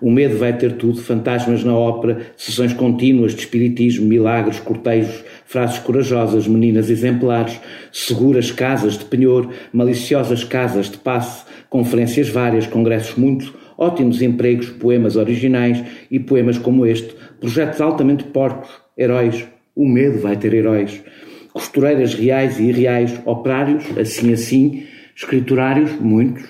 O medo vai ter tudo: fantasmas na ópera, sessões contínuas de espiritismo, milagres, cortejos, frases corajosas, meninas exemplares, seguras casas de penhor, maliciosas casas de passe, conferências várias, congressos muitos, ótimos empregos, poemas originais e poemas como este, projetos altamente porcos, heróis. O medo vai ter heróis. Costureiras reais e irreais, operários, assim assim, escriturários, muitos,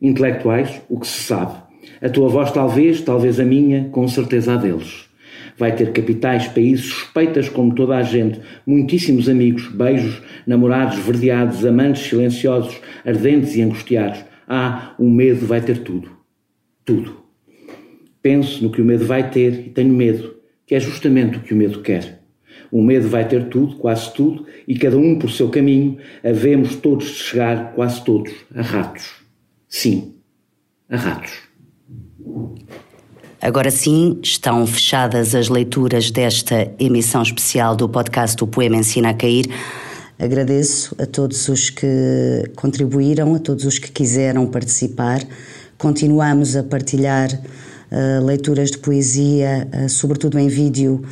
intelectuais, o que se sabe a tua voz, talvez, talvez a minha, com certeza a deles. Vai ter capitais, países, suspeitas como toda a gente, muitíssimos amigos, beijos, namorados, verdeados, amantes silenciosos, ardentes e angustiados. Ah, o medo vai ter tudo. Tudo. Penso no que o medo vai ter e tenho medo, que é justamente o que o medo quer. O medo vai ter tudo, quase tudo, e cada um por seu caminho, havemos todos de chegar, quase todos, a ratos. Sim, a ratos. Agora sim, estão fechadas as leituras desta emissão especial do podcast O Poema Ensina a Cair. Agradeço a todos os que contribuíram, a todos os que quiseram participar. Continuamos a partilhar uh, leituras de poesia, uh, sobretudo em vídeo,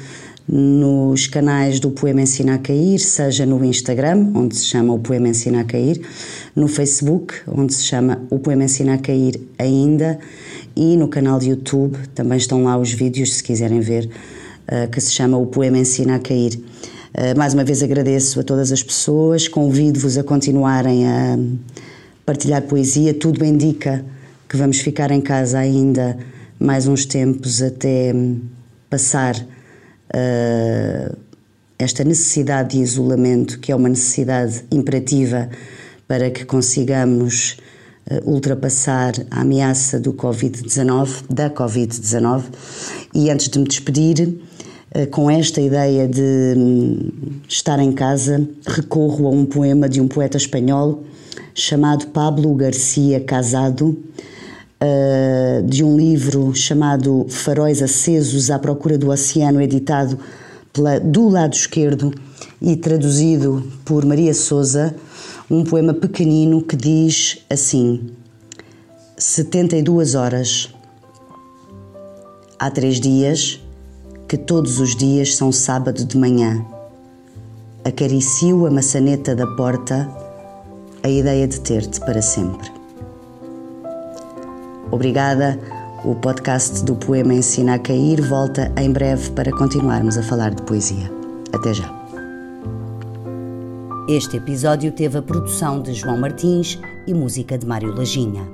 nos canais do Poema Ensina a Cair, seja no Instagram, onde se chama o Poema Ensina a Cair, no Facebook, onde se chama o Poema Ensina a Cair ainda, e no canal de YouTube também estão lá os vídeos, se quiserem ver, uh, que se chama o Poema Ensina a Cair. Uh, mais uma vez agradeço a todas as pessoas, convido-vos a continuarem a partilhar poesia, tudo indica que vamos ficar em casa ainda mais uns tempos até hum, passar uh, esta necessidade de isolamento, que é uma necessidade imperativa para que consigamos ultrapassar a ameaça do Covid-19, da Covid-19. E antes de me despedir, uh, com esta ideia de um, estar em casa, recorro a um poema de um poeta espanhol chamado Pablo Garcia Casado uh, de um livro chamado Faróis Acesos à Procura do Oceano, editado pela, do lado esquerdo e traduzido por Maria Souza, um poema pequenino que diz assim: 72 horas. Há três dias que todos os dias são sábado de manhã. Acaricio a maçaneta da porta, a ideia de ter-te para sempre. Obrigada. O podcast do Poema Ensina a Cair volta em breve para continuarmos a falar de poesia. Até já. Este episódio teve a produção de João Martins e música de Mário Laginha.